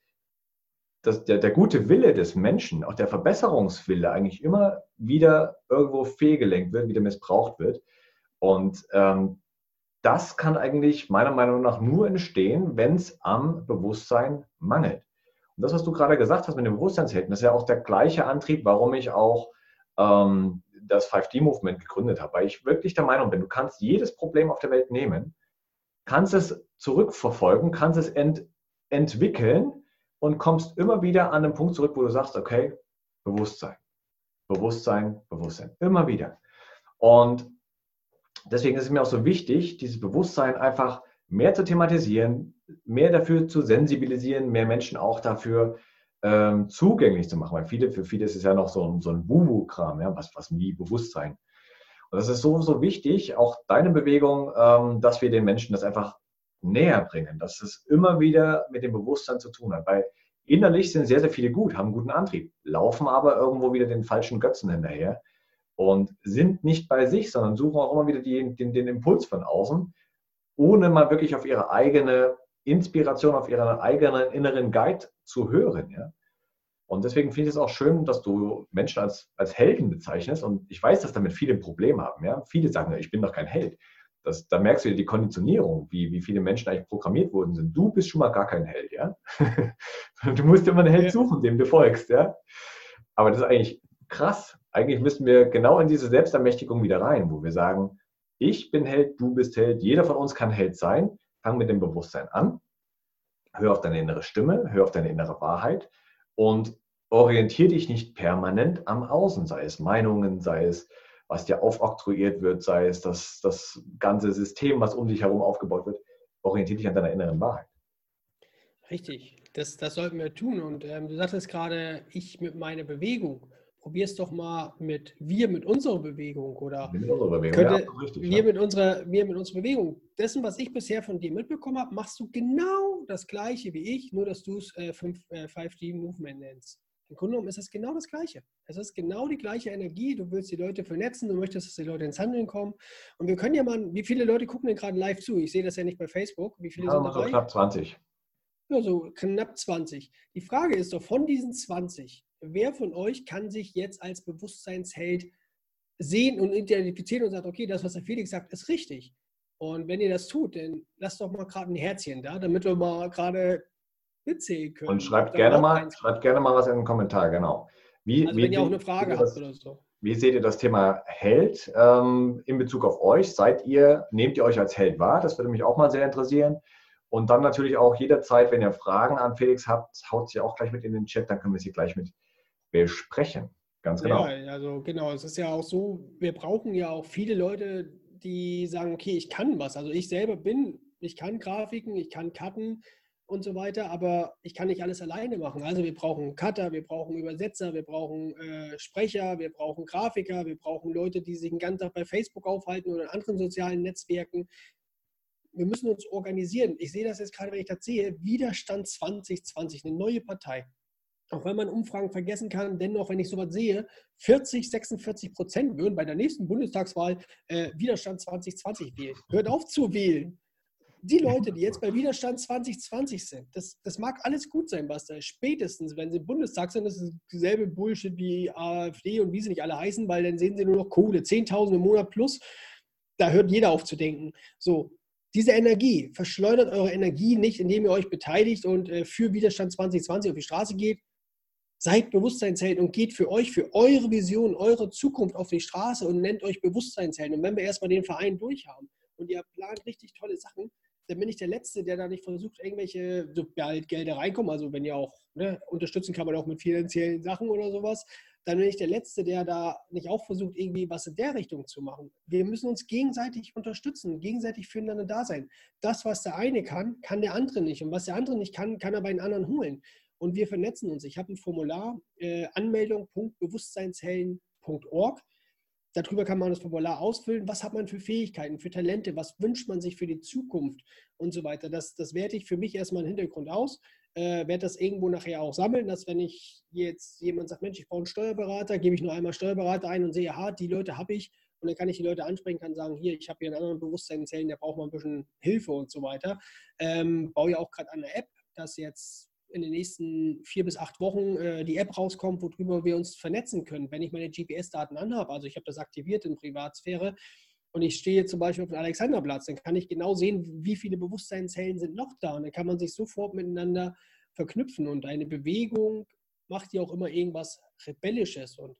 S1: dass der, der gute Wille des Menschen, auch der Verbesserungswille eigentlich immer wieder irgendwo fehlgelenkt wird, wieder missbraucht wird. Und ähm, das kann eigentlich meiner Meinung nach nur entstehen, wenn es am Bewusstsein mangelt. Und das, was du gerade gesagt hast mit dem Bewusstseinshelden, ist ja auch der gleiche Antrieb, warum ich auch ähm, das 5D-Movement gegründet habe. Weil ich wirklich der Meinung bin, du kannst jedes Problem auf der Welt nehmen, kannst es zurückverfolgen, kannst es ent entwickeln und kommst immer wieder an den Punkt zurück, wo du sagst, okay, Bewusstsein, Bewusstsein, Bewusstsein, immer wieder. Und deswegen ist es mir auch so wichtig, dieses Bewusstsein einfach mehr zu thematisieren, mehr dafür zu sensibilisieren, mehr Menschen auch dafür ähm, zugänglich zu machen. Weil viele, für viele ist es ja noch so ein, so ein Wuhu-Kram, ja, was, was wie Bewusstsein. Und das ist so, so wichtig, auch deine Bewegung, ähm, dass wir den Menschen das einfach näher bringen, dass es immer wieder mit dem Bewusstsein zu tun hat. Weil innerlich sind sehr, sehr viele gut, haben einen guten Antrieb, laufen aber irgendwo wieder den falschen Götzen hinterher und sind nicht bei sich, sondern suchen auch immer wieder die, den, den Impuls von außen, ohne mal wirklich auf ihre eigene Inspiration, auf ihren eigenen inneren Guide zu hören. Ja? Und deswegen finde ich es auch schön, dass du Menschen als, als Helden bezeichnest. Und ich weiß, dass damit viele ein Problem haben. Ja? Viele sagen, ich bin doch kein Held. Das, da merkst du die Konditionierung, wie, wie viele Menschen eigentlich programmiert worden sind. Du bist schon mal gar kein Held, ja. du musst immer einen Held suchen, dem du folgst, ja. Aber das ist eigentlich krass. Eigentlich müssen wir genau in diese Selbstermächtigung wieder rein, wo wir sagen, ich bin Held, du bist Held, jeder von uns kann Held sein. Fang mit dem Bewusstsein an. Hör auf deine innere Stimme, hör auf deine innere Wahrheit und orientiere dich nicht permanent am Außen, sei es Meinungen, sei es was dir aufoktroyiert wird, sei es das, das ganze System, was um dich herum aufgebaut wird, orientiere dich an deiner inneren Wahrheit.
S2: Richtig, das, das sollten wir tun. Und ähm, du sagtest gerade, ich mit meiner Bewegung. Probier es doch mal mit wir mit unserer Bewegung oder mit unserer Bewegung. Könnte, ja, richtig, wir, ja. mit unserer, wir mit unserer Bewegung. Dessen, was ich bisher von dir mitbekommen habe, machst du genau das Gleiche wie ich, nur dass du es äh, 5D äh, Movement nennst. Im Grunde genommen ist es genau das Gleiche. Es ist genau die gleiche Energie. Du willst die Leute vernetzen, du möchtest, dass die Leute ins Handeln kommen. Und wir können ja mal, wie viele Leute gucken denn gerade live zu? Ich sehe das ja nicht bei Facebook. Wie viele ja, sind dabei?
S1: So knapp 20.
S2: Ja, so knapp 20. Die Frage ist doch, von diesen 20, wer von euch kann sich jetzt als Bewusstseinsheld sehen und identifizieren und sagt, okay, das, was der Felix sagt, ist richtig. Und wenn ihr das tut, dann lasst doch mal gerade ein Herzchen da, damit wir mal gerade mitzählen können.
S1: Und schreibt gerne mal, schreibt gerne mal was in den Kommentar, genau.
S2: Wie, also wie, wenn ihr auch eine Frage habt oder so.
S1: Wie seht ihr das Thema Held ähm, in Bezug auf euch? Seid ihr, nehmt ihr euch als Held wahr? Das würde mich auch mal sehr interessieren. Und dann natürlich auch jederzeit, wenn ihr Fragen an Felix habt, haut sie auch gleich mit in den Chat, dann können wir sie gleich mit besprechen. Ganz genau.
S2: Ja, also genau, es ist ja auch so, wir brauchen ja auch viele Leute, die sagen, okay, ich kann was. Also ich selber bin, ich kann Grafiken, ich kann Cutten und so weiter, aber ich kann nicht alles alleine machen. Also wir brauchen Cutter, wir brauchen Übersetzer, wir brauchen äh, Sprecher, wir brauchen Grafiker, wir brauchen Leute, die sich den ganzen Tag bei Facebook aufhalten oder in anderen sozialen Netzwerken. Wir müssen uns organisieren. Ich sehe das jetzt gerade, wenn ich das sehe, Widerstand 2020, eine neue Partei auch wenn man Umfragen vergessen kann, dennoch, wenn ich sowas sehe, 40, 46 Prozent würden bei der nächsten Bundestagswahl äh, Widerstand 2020 wählen. Hört auf zu wählen. Die Leute, die jetzt bei Widerstand 2020 sind, das, das mag alles gut sein, was da spätestens, wenn sie im Bundestag sind, das ist dieselbe Bullshit wie AfD und wie sie nicht alle heißen, weil dann sehen sie nur noch Kohle, 10.000 im Monat plus. Da hört jeder auf zu denken. So, diese Energie, verschleudert eure Energie nicht, indem ihr euch beteiligt und äh, für Widerstand 2020 auf die Straße geht, Seid Bewusstseinshelden und geht für euch, für eure Vision, eure Zukunft auf die Straße und nennt euch Bewusstseinshelden. Und wenn wir erstmal den Verein durchhaben und ihr plant richtig tolle Sachen, dann bin ich der Letzte, der da nicht versucht, irgendwelche, sobald Gelder reinkommen, also wenn ihr auch ne, unterstützen kann man auch mit finanziellen Sachen oder sowas, dann bin ich der Letzte, der da nicht auch versucht, irgendwie was in der Richtung zu machen. Wir müssen uns gegenseitig unterstützen, gegenseitig füreinander da sein. Das, was der eine kann, kann der andere nicht. Und was der andere nicht kann, kann er bei den anderen holen und wir vernetzen uns. Ich habe ein Formular, äh, anmeldung.bewusstseinshellen.org. Darüber kann man das Formular ausfüllen. Was hat man für Fähigkeiten, für Talente? Was wünscht man sich für die Zukunft und so weiter? Das, das werte ich für mich erstmal im Hintergrund aus. Äh, werde das irgendwo nachher auch sammeln, dass wenn ich jetzt jemand sagt, Mensch, ich brauche einen Steuerberater, gebe ich nur einmal Steuerberater ein und sehe, aha, die Leute habe ich. Und dann kann ich die Leute ansprechen, kann sagen, hier, ich habe hier einen anderen Bewusstseinszellen, der braucht mal ein bisschen Hilfe und so weiter. Ähm, baue ja auch gerade eine App, dass jetzt in den nächsten vier bis acht Wochen äh, die App rauskommt, worüber wir uns vernetzen können. Wenn ich meine GPS-Daten anhabe, also ich habe das aktiviert in Privatsphäre und ich stehe zum Beispiel auf dem Alexanderplatz, dann kann ich genau sehen, wie viele Bewusstseinszellen sind noch da. Und dann kann man sich sofort miteinander verknüpfen. Und eine Bewegung macht ja auch immer irgendwas Rebellisches. Und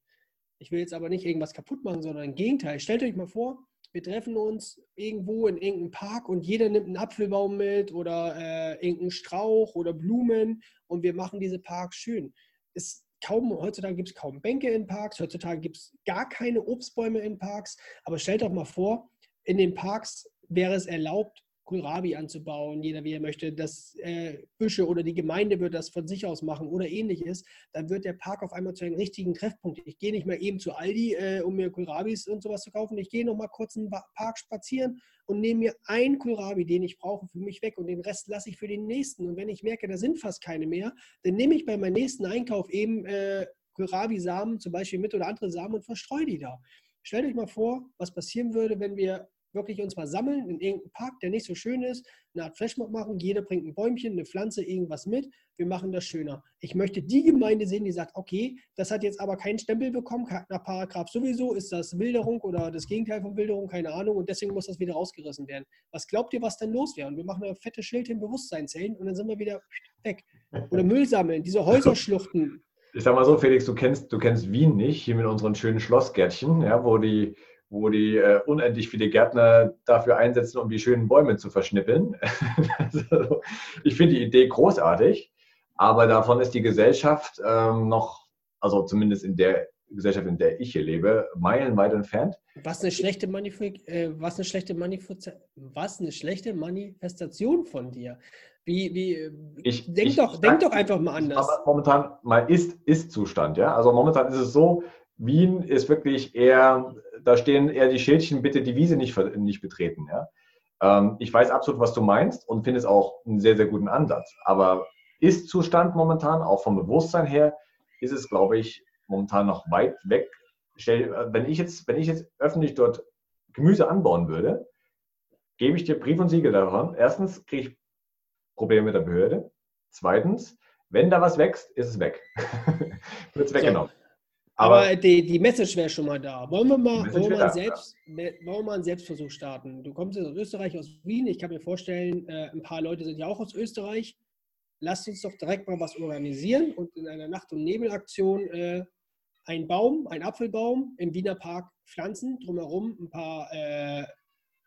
S2: ich will jetzt aber nicht irgendwas kaputt machen, sondern im Gegenteil. Stellt euch mal vor, wir treffen uns irgendwo in irgendeinem Park und jeder nimmt einen Apfelbaum mit oder äh, irgendeinen Strauch oder Blumen und wir machen diese Parks schön. Es kaum, heutzutage gibt es kaum Bänke in Parks, heutzutage gibt es gar keine Obstbäume in Parks, aber stellt doch mal vor, in den Parks wäre es erlaubt, Kohlrabi anzubauen, jeder wie er möchte, das äh, Büsche oder die Gemeinde wird das von sich aus machen oder ähnliches, dann wird der Park auf einmal zu einem richtigen Treffpunkt. Ich gehe nicht mehr eben zu Aldi, äh, um mir Kohlrabis und sowas zu kaufen. Ich gehe noch mal kurz einen Park spazieren und nehme mir einen Kohlrabi, den ich brauche, für mich weg und den Rest lasse ich für den nächsten. Und wenn ich merke, da sind fast keine mehr, dann nehme ich bei meinem nächsten Einkauf eben äh, Kohlrabi-Samen, zum Beispiel mit oder andere Samen und verstreue die da. Stellt euch mal vor, was passieren würde, wenn wir wirklich uns mal sammeln in irgendeinem Park, der nicht so schön ist, eine Art Flashmob machen, jeder bringt ein Bäumchen, eine Pflanze, irgendwas mit, wir machen das schöner. Ich möchte die Gemeinde sehen, die sagt, okay, das hat jetzt aber keinen Stempel bekommen, nach Paragraph sowieso, ist das Wilderung oder das Gegenteil von Wilderung, keine Ahnung, und deswegen muss das wieder rausgerissen werden. Was glaubt ihr, was denn los wäre? Und wir machen eine fette Schild hin, Bewusstseinszellen und dann sind wir wieder weg. Oder Müll sammeln, diese Häuserschluchten.
S1: Ich sag mal so, Felix, du kennst, du kennst Wien nicht, hier mit unseren schönen Schlossgärtchen, ja, wo die wo die äh, unendlich viele Gärtner dafür einsetzen, um die schönen Bäume zu verschnippeln. also, ich finde die Idee großartig, aber davon ist die Gesellschaft ähm, noch, also zumindest in der Gesellschaft, in der ich hier lebe, meilenweit entfernt.
S2: Was eine schlechte, Manif äh, was eine schlechte, Manif was eine schlechte Manifestation von dir. Wie, wie, ich, denk, ich, doch, denk doch einfach mal anders.
S1: Momentan mal ist, ist Zustand, ja. Also momentan ist es so, Wien ist wirklich eher da stehen eher die Schildchen, bitte die Wiese nicht, nicht betreten. Ja? Ähm, ich weiß absolut, was du meinst und finde es auch einen sehr, sehr guten Ansatz. Aber Ist-Zustand momentan, auch vom Bewusstsein her, ist es, glaube ich, momentan noch weit weg. Wenn ich jetzt, wenn ich jetzt öffentlich dort Gemüse anbauen würde, gebe ich dir Brief und Siegel davon. Erstens kriege ich Probleme mit der Behörde. Zweitens, wenn da was wächst, ist es weg. Wird es weggenommen.
S2: Aber, Aber die, die Message wäre schon mal da. Wollen wir mal, wollen wir selbst, ja. wollen wir einen Selbstversuch starten? Du kommst aus Österreich, aus Wien. Ich kann mir vorstellen, äh, ein paar Leute sind ja auch aus Österreich. Lasst uns doch direkt mal was organisieren und in einer Nacht- und Nebelaktion äh, einen Baum, einen Apfelbaum im Wiener Park pflanzen, drumherum ein paar äh,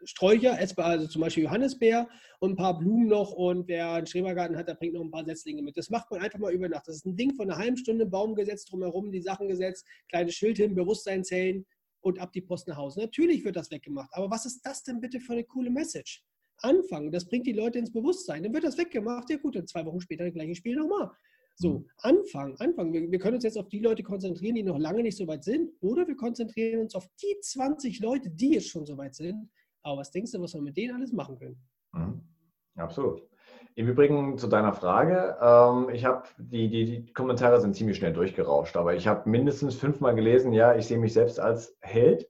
S2: Sträucher, also zum Beispiel Johannisbeer und ein paar Blumen noch und wer einen Schrebergarten hat, der bringt noch ein paar Setzlinge mit. Das macht man einfach mal über Nacht. Das ist ein Ding von einer halben Stunde, Baum gesetzt, drumherum die Sachen gesetzt, kleines Schild hin, Bewusstseinszellen und ab die Post nach Hause. Natürlich wird das weggemacht, aber was ist das denn bitte für eine coole Message? Anfangen, das bringt die Leute ins Bewusstsein. Dann wird das weggemacht. Ja gut, dann zwei Wochen später das gleiche Spiel nochmal. So, mhm. anfangen, anfangen. Wir, wir, können uns jetzt auf die Leute konzentrieren, die noch lange nicht so weit sind, oder wir konzentrieren uns auf die 20 Leute, die jetzt schon so weit sind aber was denkst du, was wir mit denen alles machen können?
S1: Mhm. Absolut. Im Übrigen zu deiner Frage, ähm, ich habe die, die, die, Kommentare sind ziemlich schnell durchgerauscht, aber ich habe mindestens fünfmal gelesen, ja, ich sehe mich selbst als Held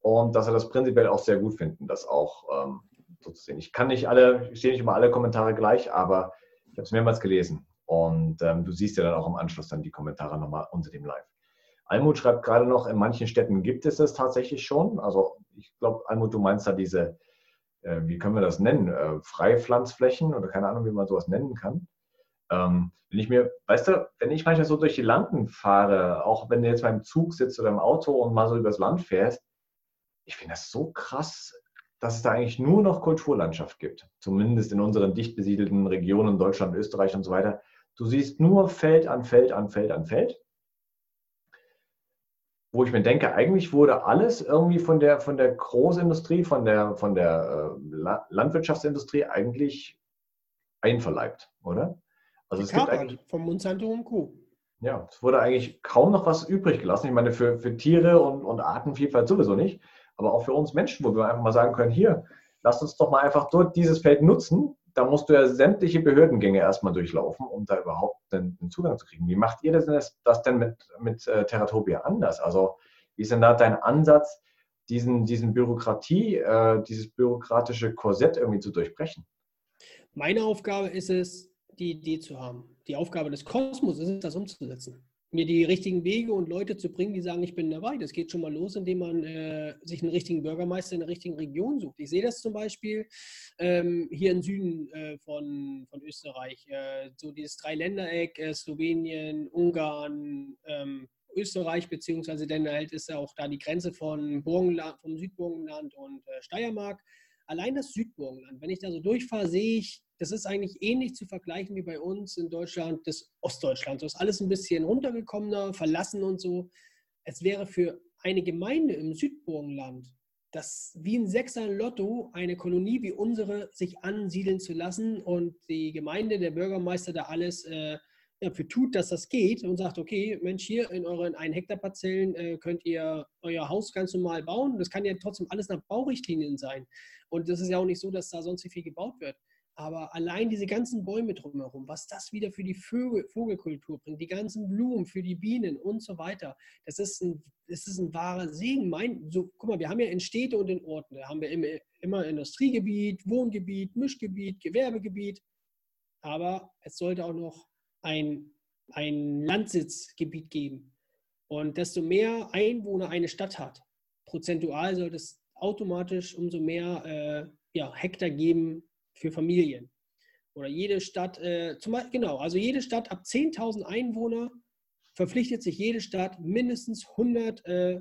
S1: und dass er das prinzipiell auch sehr gut finden, das auch ähm, so zu sehen. Ich kann nicht alle, ich sehe nicht immer alle Kommentare gleich, aber ich habe es mehrmals gelesen und ähm, du siehst ja dann auch im Anschluss dann die Kommentare nochmal unter dem Live. Almut schreibt gerade noch, in manchen Städten gibt es es tatsächlich schon. Also ich glaube, Almut, du meinst da diese, äh, wie können wir das nennen, äh, Freipflanzflächen oder keine Ahnung, wie man sowas nennen kann. Ähm, wenn ich mir, weißt du, wenn ich manchmal so durch die Landen fahre, auch wenn du jetzt beim Zug sitzt oder im Auto und mal so übers Land fährst, ich finde das so krass, dass es da eigentlich nur noch Kulturlandschaft gibt. Zumindest in unseren dicht besiedelten Regionen, Deutschland, Österreich und so weiter. Du siehst nur Feld an Feld an Feld an Feld wo ich mir denke, eigentlich wurde alles irgendwie von der, von der Großindustrie, von der, von der äh, Landwirtschaftsindustrie eigentlich einverleibt, oder?
S2: Also es gibt eigentlich, vom Monsanto und Co.
S1: Ja, es wurde eigentlich kaum noch was übrig gelassen. Ich meine, für, für Tiere und, und Artenvielfalt sowieso nicht, aber auch für uns Menschen, wo wir einfach mal sagen können, hier, lasst uns doch mal einfach dort dieses Feld nutzen, da musst du ja sämtliche Behördengänge erstmal durchlaufen, um da überhaupt den Zugang zu kriegen. Wie macht ihr das, das denn mit, mit äh, Teratopia anders? Also wie ist denn da dein Ansatz, diesen, diesen Bürokratie, äh, dieses bürokratische Korsett irgendwie zu durchbrechen?
S2: Meine Aufgabe ist es, die Idee zu haben. Die Aufgabe des Kosmos ist es, das umzusetzen mir die richtigen Wege und Leute zu bringen, die sagen, ich bin dabei. Das geht schon mal los, indem man äh, sich einen richtigen Bürgermeister in der richtigen Region sucht. Ich sehe das zum Beispiel ähm, hier im Süden äh, von, von Österreich. Äh, so dieses Dreiländereck, äh, Slowenien, Ungarn, ähm, Österreich, beziehungsweise dann halt ist ja auch da die Grenze von Burgenland, vom Südburgenland und äh, Steiermark. Allein das Südburgenland, wenn ich da so durchfahre, sehe ich das ist eigentlich ähnlich zu vergleichen wie bei uns in Deutschland, das Ostdeutschland. So ist alles ein bisschen runtergekommener, verlassen und so. Es wäre für eine Gemeinde im Südburgenland, das wie ein Sechser Lotto, eine Kolonie wie unsere sich ansiedeln zu lassen und die Gemeinde, der Bürgermeister da alles äh, dafür tut, dass das geht und sagt, okay, Mensch, hier in euren 1 Hektar Parzellen äh, könnt ihr euer Haus ganz normal bauen. Das kann ja trotzdem alles nach Baurichtlinien sein. Und das ist ja auch nicht so, dass da sonst viel gebaut wird. Aber allein diese ganzen Bäume drumherum, was das wieder für die Vögel, Vogelkultur bringt, die ganzen Blumen für die Bienen und so weiter, das ist ein, das ist ein wahrer Segen. Mein, so, guck mal, wir haben ja in Städte und in Orten, da haben wir immer, immer Industriegebiet, Wohngebiet, Mischgebiet, Gewerbegebiet. Aber es sollte auch noch ein, ein Landsitzgebiet geben. Und desto mehr Einwohner eine Stadt hat, prozentual sollte es automatisch umso mehr äh, ja, Hektar geben, für Familien. Oder jede Stadt, äh, zum genau, also jede Stadt ab 10.000 Einwohner verpflichtet sich jede Stadt mindestens 100 äh,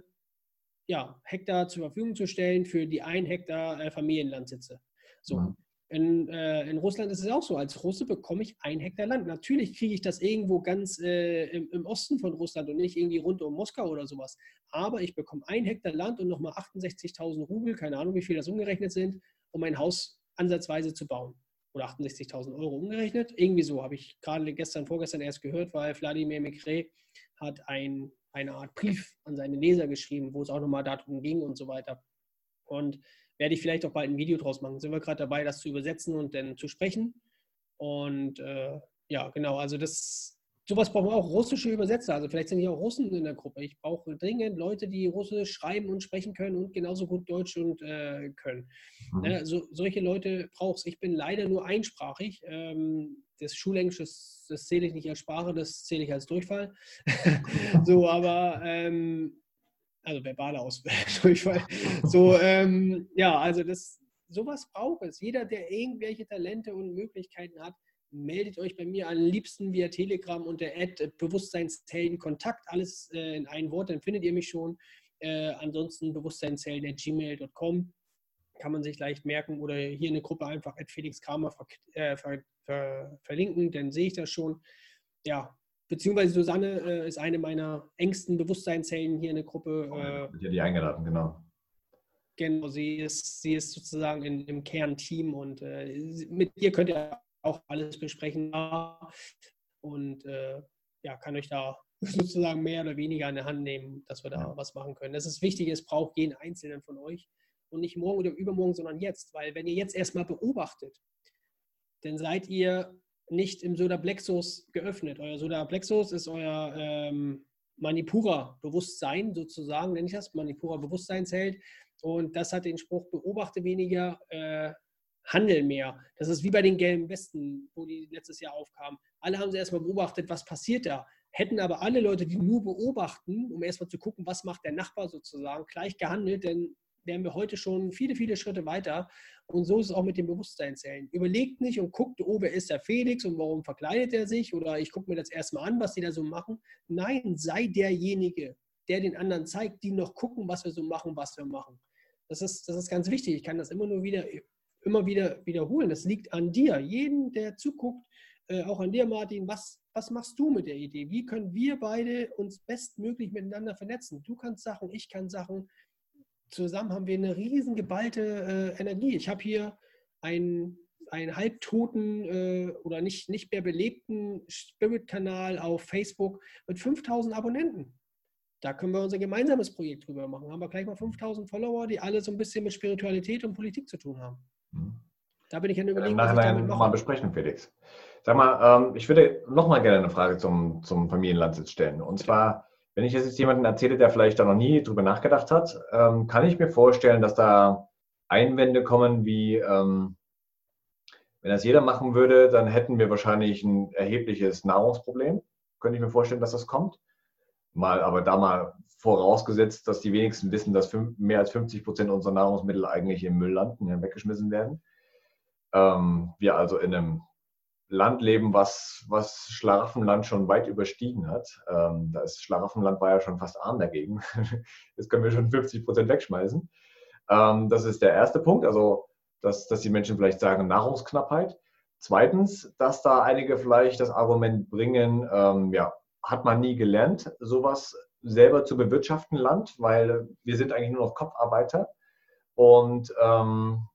S2: ja, Hektar zur Verfügung zu stellen für die 1 Hektar äh, Familienlandsitze. So. Mhm. In, äh, in, Russland ist es auch so, als Russe bekomme ich ein Hektar Land. Natürlich kriege ich das irgendwo ganz äh, im, im, Osten von Russland und nicht irgendwie rund um Moskau oder sowas. Aber ich bekomme ein Hektar Land und nochmal 68.000 Rubel, keine Ahnung, wie viel das umgerechnet sind, um ein Haus ansatzweise zu bauen. Oder 68.000 Euro umgerechnet. Irgendwie so habe ich gerade gestern, vorgestern erst gehört, weil Wladimir Mikre hat ein, eine Art Brief an seine Leser geschrieben, wo es auch nochmal darum ging und so weiter. Und werde ich vielleicht auch bald ein Video draus machen. Sind wir gerade dabei, das zu übersetzen und dann zu sprechen. Und äh, ja, genau, also das, sowas brauchen wir auch russische Übersetzer. Also vielleicht sind hier auch Russen in der Gruppe. Ich brauche dringend Leute, die Russisch schreiben und sprechen können und genauso gut Deutsch und äh, können. Mhm. Ja, so, solche Leute brauchst Ich bin leider nur einsprachig. Ähm, das Schulenglisch, das, das zähle ich nicht als Sprache, das zähle ich als Durchfall. so, aber ähm, also verbale Aus Durchfall. So, ähm, ja, also das, sowas braucht es. Jeder, der irgendwelche Talente und Möglichkeiten hat, meldet euch bei mir am liebsten via Telegram unter Ad Bewusstseinshelden Kontakt, alles äh, in ein Wort, dann findet ihr mich schon. Äh, ansonsten bewusstseinshelden.gmail.com kann man sich leicht merken oder hier in der Gruppe einfach at Felix Kramer ver, äh, ver, ver, verlinken, dann sehe ich das schon. Ja, beziehungsweise Susanne äh, ist eine meiner engsten Bewusstseinshelden hier in der Gruppe.
S1: Äh, wird ja die eingeladen, genau.
S2: Genau, sie ist, sie ist sozusagen in, im Kernteam und äh, mit ihr könnt ihr auch alles besprechen und äh, ja, kann euch da sozusagen mehr oder weniger an der Hand nehmen, dass wir da ja. was machen können. Das ist wichtig, es braucht jeden Einzelnen von euch und nicht morgen oder übermorgen, sondern jetzt, weil wenn ihr jetzt erstmal beobachtet, dann seid ihr nicht im Soda Plexus geöffnet. Euer Soda Plexus ist euer ähm, Manipura Bewusstsein sozusagen, nenne ich das, Manipura Bewusstseinsheld. Und das hat den Spruch, beobachte weniger, äh, handel mehr. Das ist wie bei den gelben Westen, wo die letztes Jahr aufkamen. Alle haben sie erstmal beobachtet, was passiert da. Hätten aber alle Leute, die nur beobachten, um erstmal zu gucken, was macht der Nachbar sozusagen, gleich gehandelt, denn wären wir heute schon viele, viele Schritte weiter. Und so ist es auch mit den Bewusstseinszellen. Überlegt nicht und guckt, oh, wer ist der Felix und warum verkleidet er sich? Oder ich gucke mir das erstmal an, was die da so machen. Nein, sei derjenige, der den anderen zeigt, die noch gucken, was wir so machen, was wir machen. Das ist, das ist ganz wichtig. Ich kann das immer nur wieder, immer wieder wiederholen. Das liegt an dir. Jeden, der zuguckt, äh, auch an dir, Martin, was, was machst du mit der Idee? Wie können wir beide uns bestmöglich miteinander vernetzen? Du kannst Sachen, ich kann Sachen zusammen haben wir eine riesen geballte äh, Energie. Ich habe hier einen, einen halbtoten äh, oder nicht, nicht mehr belebten Spirit-Kanal auf Facebook mit 5000 Abonnenten. Da können wir unser gemeinsames Projekt drüber machen. Haben wir gleich mal 5000 Follower, die alle so ein bisschen mit Spiritualität und Politik zu tun haben.
S1: Mhm. Da bin ich an überlegen, was ich damit mache. mal besprechen, Felix. Sag mal, ähm, ich würde noch mal gerne eine Frage zum, zum Familienlandsitz stellen. Und zwar, wenn ich jetzt jemanden erzähle, der vielleicht da noch nie drüber nachgedacht hat, ähm, kann ich mir vorstellen, dass da Einwände kommen wie, ähm, wenn das jeder machen würde, dann hätten wir wahrscheinlich ein erhebliches Nahrungsproblem. Könnte ich mir vorstellen, dass das kommt. Mal, aber da mal vorausgesetzt, dass die wenigsten wissen, dass mehr als 50 Prozent unserer Nahrungsmittel eigentlich im Müll landen, ja, weggeschmissen werden. Ähm, wir also in einem Land leben, was, was Schlaraffenland schon weit überstiegen hat. Ähm, das Schlaraffenland war ja schon fast arm dagegen. Jetzt können wir schon 50 Prozent wegschmeißen. Ähm, das ist der erste Punkt, also dass, dass die Menschen vielleicht sagen Nahrungsknappheit. Zweitens, dass da einige vielleicht das Argument bringen, ähm, ja, hat man nie gelernt, sowas selber zu bewirtschaften, Land, weil wir sind eigentlich nur noch Kopfarbeiter. Und ähm,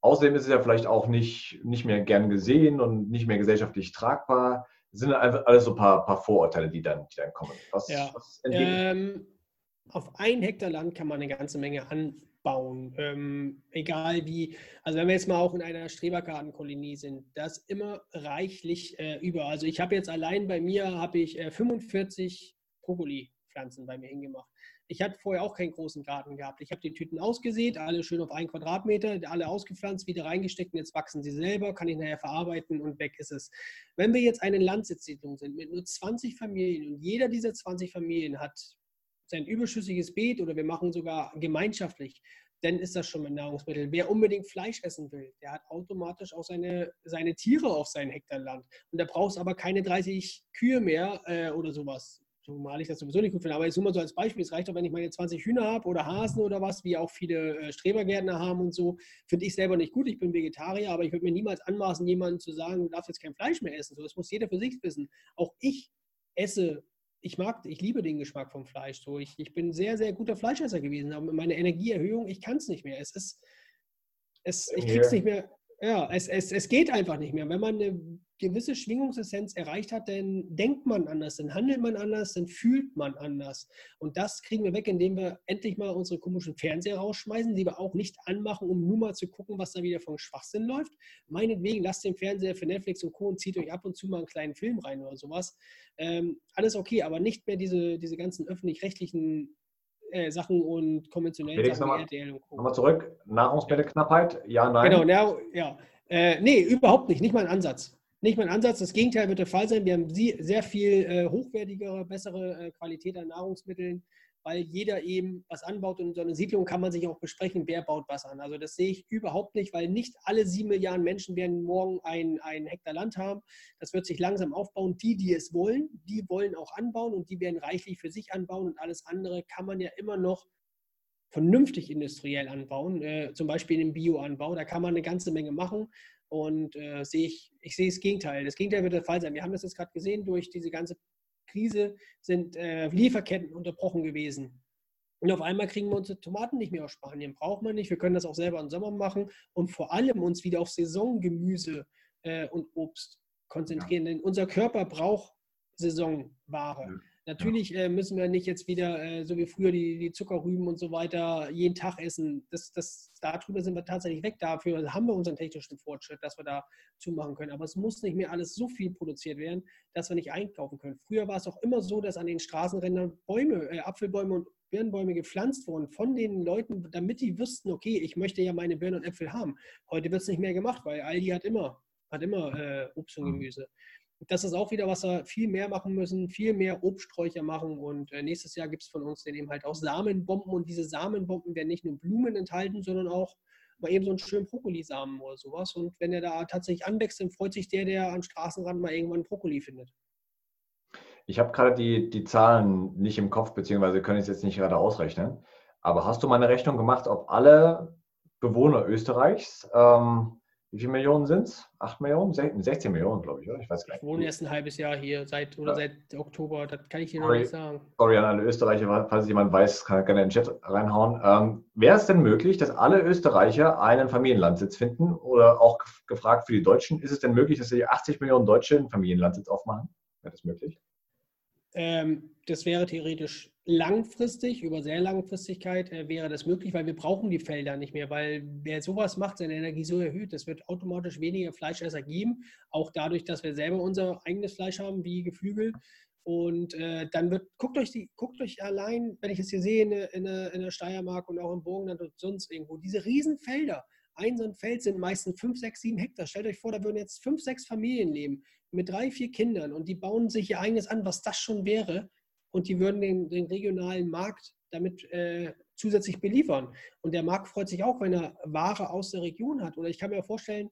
S1: Außerdem ist es ja vielleicht auch nicht, nicht mehr gern gesehen und nicht mehr gesellschaftlich tragbar. Das sind einfach alles so ein paar, paar Vorurteile, die dann, die dann kommen.
S2: Was, ja. was ähm, auf ein Hektar Land kann man eine ganze Menge anbauen. Ähm, egal wie, also wenn wir jetzt mal auch in einer Strebergartenkolonie sind, das immer reichlich äh, über. Also ich habe jetzt allein bei mir habe ich äh, 45 Brokkoli-Pflanzen bei mir hingemacht. Ich hatte vorher auch keinen großen Garten gehabt. Ich habe die Tüten ausgesät, alle schön auf einen Quadratmeter, alle ausgepflanzt, wieder reingesteckt und jetzt wachsen sie selber, kann ich nachher verarbeiten und weg ist es. Wenn wir jetzt eine Landsitzsiedlung sind mit nur 20 Familien und jeder dieser 20 Familien hat sein überschüssiges Beet oder wir machen sogar gemeinschaftlich, dann ist das schon ein Nahrungsmittel. Wer unbedingt Fleisch essen will, der hat automatisch auch seine, seine Tiere auf seinem Hektar Land. Und da braucht es aber keine 30 Kühe mehr äh, oder sowas zumal ich das sowieso nicht gut finde. Aber ich suche mal so als Beispiel, es reicht doch, wenn ich meine 20 Hühner habe oder Hasen oder was, wie auch viele äh, Strebergärtner haben und so. Finde ich selber nicht gut. Ich bin Vegetarier, aber ich würde mir niemals anmaßen, jemandem zu sagen, du darfst jetzt kein Fleisch mehr essen. So, das muss jeder für sich wissen. Auch ich esse ich mag, ich liebe den Geschmack vom Fleisch. So, ich, ich bin sehr, sehr guter Fleischesser gewesen, aber meine Energieerhöhung, ich kann es nicht mehr. Es ist, es, ich krieg's nicht mehr, ja, es, es, es geht einfach nicht mehr. Wenn man eine gewisse Schwingungsessenz erreicht hat, dann denkt man anders, dann handelt man anders, dann fühlt man anders. Und das kriegen wir weg, indem wir endlich mal unsere komischen Fernseher rausschmeißen, die wir auch nicht anmachen, um nur mal zu gucken, was da wieder von Schwachsinn läuft. Meinetwegen, lasst den Fernseher für Netflix und Co. und zieht euch ab und zu mal einen kleinen Film rein oder sowas. Ähm, alles okay, aber nicht mehr diese, diese ganzen öffentlich-rechtlichen äh, Sachen und konventionellen
S1: Felix, Sachen. Nochmal, nochmal zurück. Nahrungsmittelknappheit? Ja, nein.
S2: Genau, ja. ja. Äh, nee, überhaupt nicht. Nicht mal ein Ansatz. nicht mein Ansatz. Das Gegenteil wird der Fall sein. Wir haben sehr viel äh, hochwertigere, bessere äh, Qualität an Nahrungsmitteln, weil jeder eben was anbaut und in so einer Siedlung kann man sich auch besprechen, wer baut was an. Also das sehe ich überhaupt nicht, weil nicht alle sieben Milliarden Menschen werden morgen ein, ein Hektar Land haben. Das wird sich langsam aufbauen. Die, die es wollen, die wollen auch anbauen und die werden reichlich für sich anbauen und alles andere kann man ja immer noch vernünftig industriell anbauen, äh, zum Beispiel im Bioanbau. Da kann man eine ganze Menge machen. Und äh, sehe ich, ich sehe das Gegenteil. Das Gegenteil wird der Fall sein. Wir haben das jetzt gerade gesehen, durch diese ganze Krise sind äh, Lieferketten unterbrochen gewesen. Und auf einmal kriegen wir unsere Tomaten nicht mehr aus Spanien. Braucht man nicht. Wir können das auch selber im Sommer machen und vor allem uns wieder auf Saisongemüse äh, und Obst konzentrieren. Ja. Denn unser Körper braucht Saisonware. Ja. Natürlich äh, müssen wir nicht jetzt wieder, äh, so wie früher, die, die, Zuckerrüben und so weiter jeden Tag essen. Das, das, darüber sind wir tatsächlich weg. Dafür haben wir unseren technischen Fortschritt, dass wir da zumachen können. Aber es muss nicht mehr alles so viel produziert werden, dass wir nicht einkaufen können. Früher war es auch immer so, dass an den Straßenrändern Bäume, äh, Apfelbäume und Birnenbäume gepflanzt wurden von den Leuten, damit die wüssten, okay, ich möchte ja meine Birnen und Äpfel haben. Heute wird es nicht mehr gemacht, weil Aldi hat immer, hat immer äh, Obst und mhm. Das ist auch wieder, was wir viel mehr machen müssen, viel mehr Obststräucher machen. Und äh, nächstes Jahr gibt es von uns dann eben halt auch Samenbomben. Und diese Samenbomben werden nicht nur Blumen enthalten, sondern auch mal eben so einen schönen Brokkolisamen oder sowas. Und wenn er da tatsächlich anwächst, dann freut sich der, der am Straßenrand mal irgendwann Brokkoli findet.
S1: Ich habe gerade die, die Zahlen nicht im Kopf, beziehungsweise können es jetzt nicht gerade ausrechnen. Aber hast du mal eine Rechnung gemacht, ob alle Bewohner Österreichs ähm, wie viele Millionen sind es? 8 Millionen? 16 Millionen, glaube ich, oder?
S2: Ich weiß gar nicht. Ich wohne erst ein halbes Jahr hier, seit, oder ja. seit Oktober, das kann ich dir noch nicht sagen.
S1: Sorry an alle Österreicher, falls jemand weiß, kann er gerne in den Chat reinhauen. Ähm, Wäre es denn möglich, dass alle Österreicher einen Familienlandsitz finden? Oder auch gefragt für die Deutschen, ist es denn möglich, dass die 80 Millionen Deutsche einen Familienlandsitz aufmachen? Wäre das möglich?
S2: Ähm, das wäre theoretisch langfristig, über sehr Langfristigkeit äh, wäre das möglich, weil wir brauchen die Felder nicht mehr, weil wer sowas macht, seine Energie so erhöht, es wird automatisch weniger Fleischesser geben, auch dadurch, dass wir selber unser eigenes Fleisch haben, wie Geflügel. Und äh, dann wird, guckt euch, die, guckt euch allein, wenn ich es hier sehe, in, in, in der Steiermark und auch im Burgenland und sonst irgendwo, diese Riesenfelder. Ein so ein Feld sind meistens 5, 6, 7 Hektar. Stellt euch vor, da würden jetzt 5, 6 Familien leben mit drei, vier Kindern und die bauen sich ihr eigenes an, was das schon wäre und die würden den, den regionalen Markt damit äh, zusätzlich beliefern. Und der Markt freut sich auch, wenn er Ware aus der Region hat. Oder ich kann mir vorstellen,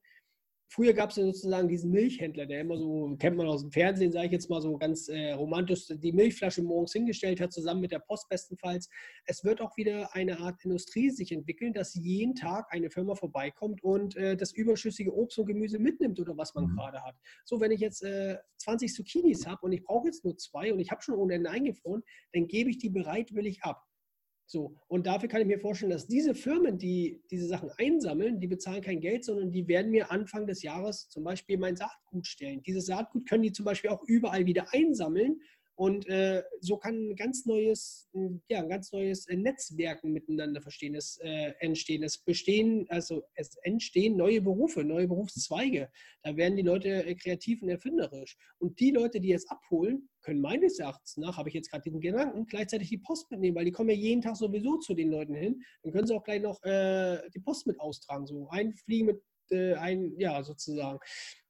S2: Früher gab es ja sozusagen diesen Milchhändler, der immer so, kennt man aus dem Fernsehen, sage ich jetzt mal so ganz äh, romantisch, die Milchflasche morgens hingestellt hat, zusammen mit der Post bestenfalls. Es wird auch wieder eine Art Industrie sich entwickeln, dass jeden Tag eine Firma vorbeikommt und äh, das überschüssige Obst und Gemüse mitnimmt oder was man mhm. gerade hat. So, wenn ich jetzt äh, 20 Zucchinis habe und ich brauche jetzt nur zwei und ich habe schon ohne Ende eingefroren, dann gebe ich die bereitwillig ab. So, und dafür kann ich mir vorstellen, dass diese Firmen, die diese Sachen einsammeln, die bezahlen kein Geld, sondern die werden mir Anfang des Jahres zum Beispiel mein Saatgut stellen. Dieses Saatgut können die zum Beispiel auch überall wieder einsammeln und äh, so kann ein ganz neues, ja, ein ganz neues äh, Netzwerken miteinander verstehen, es, äh, entstehen. Es bestehen, also es entstehen neue Berufe, neue Berufszweige. Da werden die Leute äh, kreativ und erfinderisch. Und die Leute, die es abholen, können meines Erachtens nach, habe ich jetzt gerade diesen Gedanken, gleichzeitig die Post mitnehmen, weil die kommen ja jeden Tag sowieso zu den Leuten hin. Dann können sie auch gleich noch äh, die Post mit austragen. So einfliegen mit äh, ein, ja, sozusagen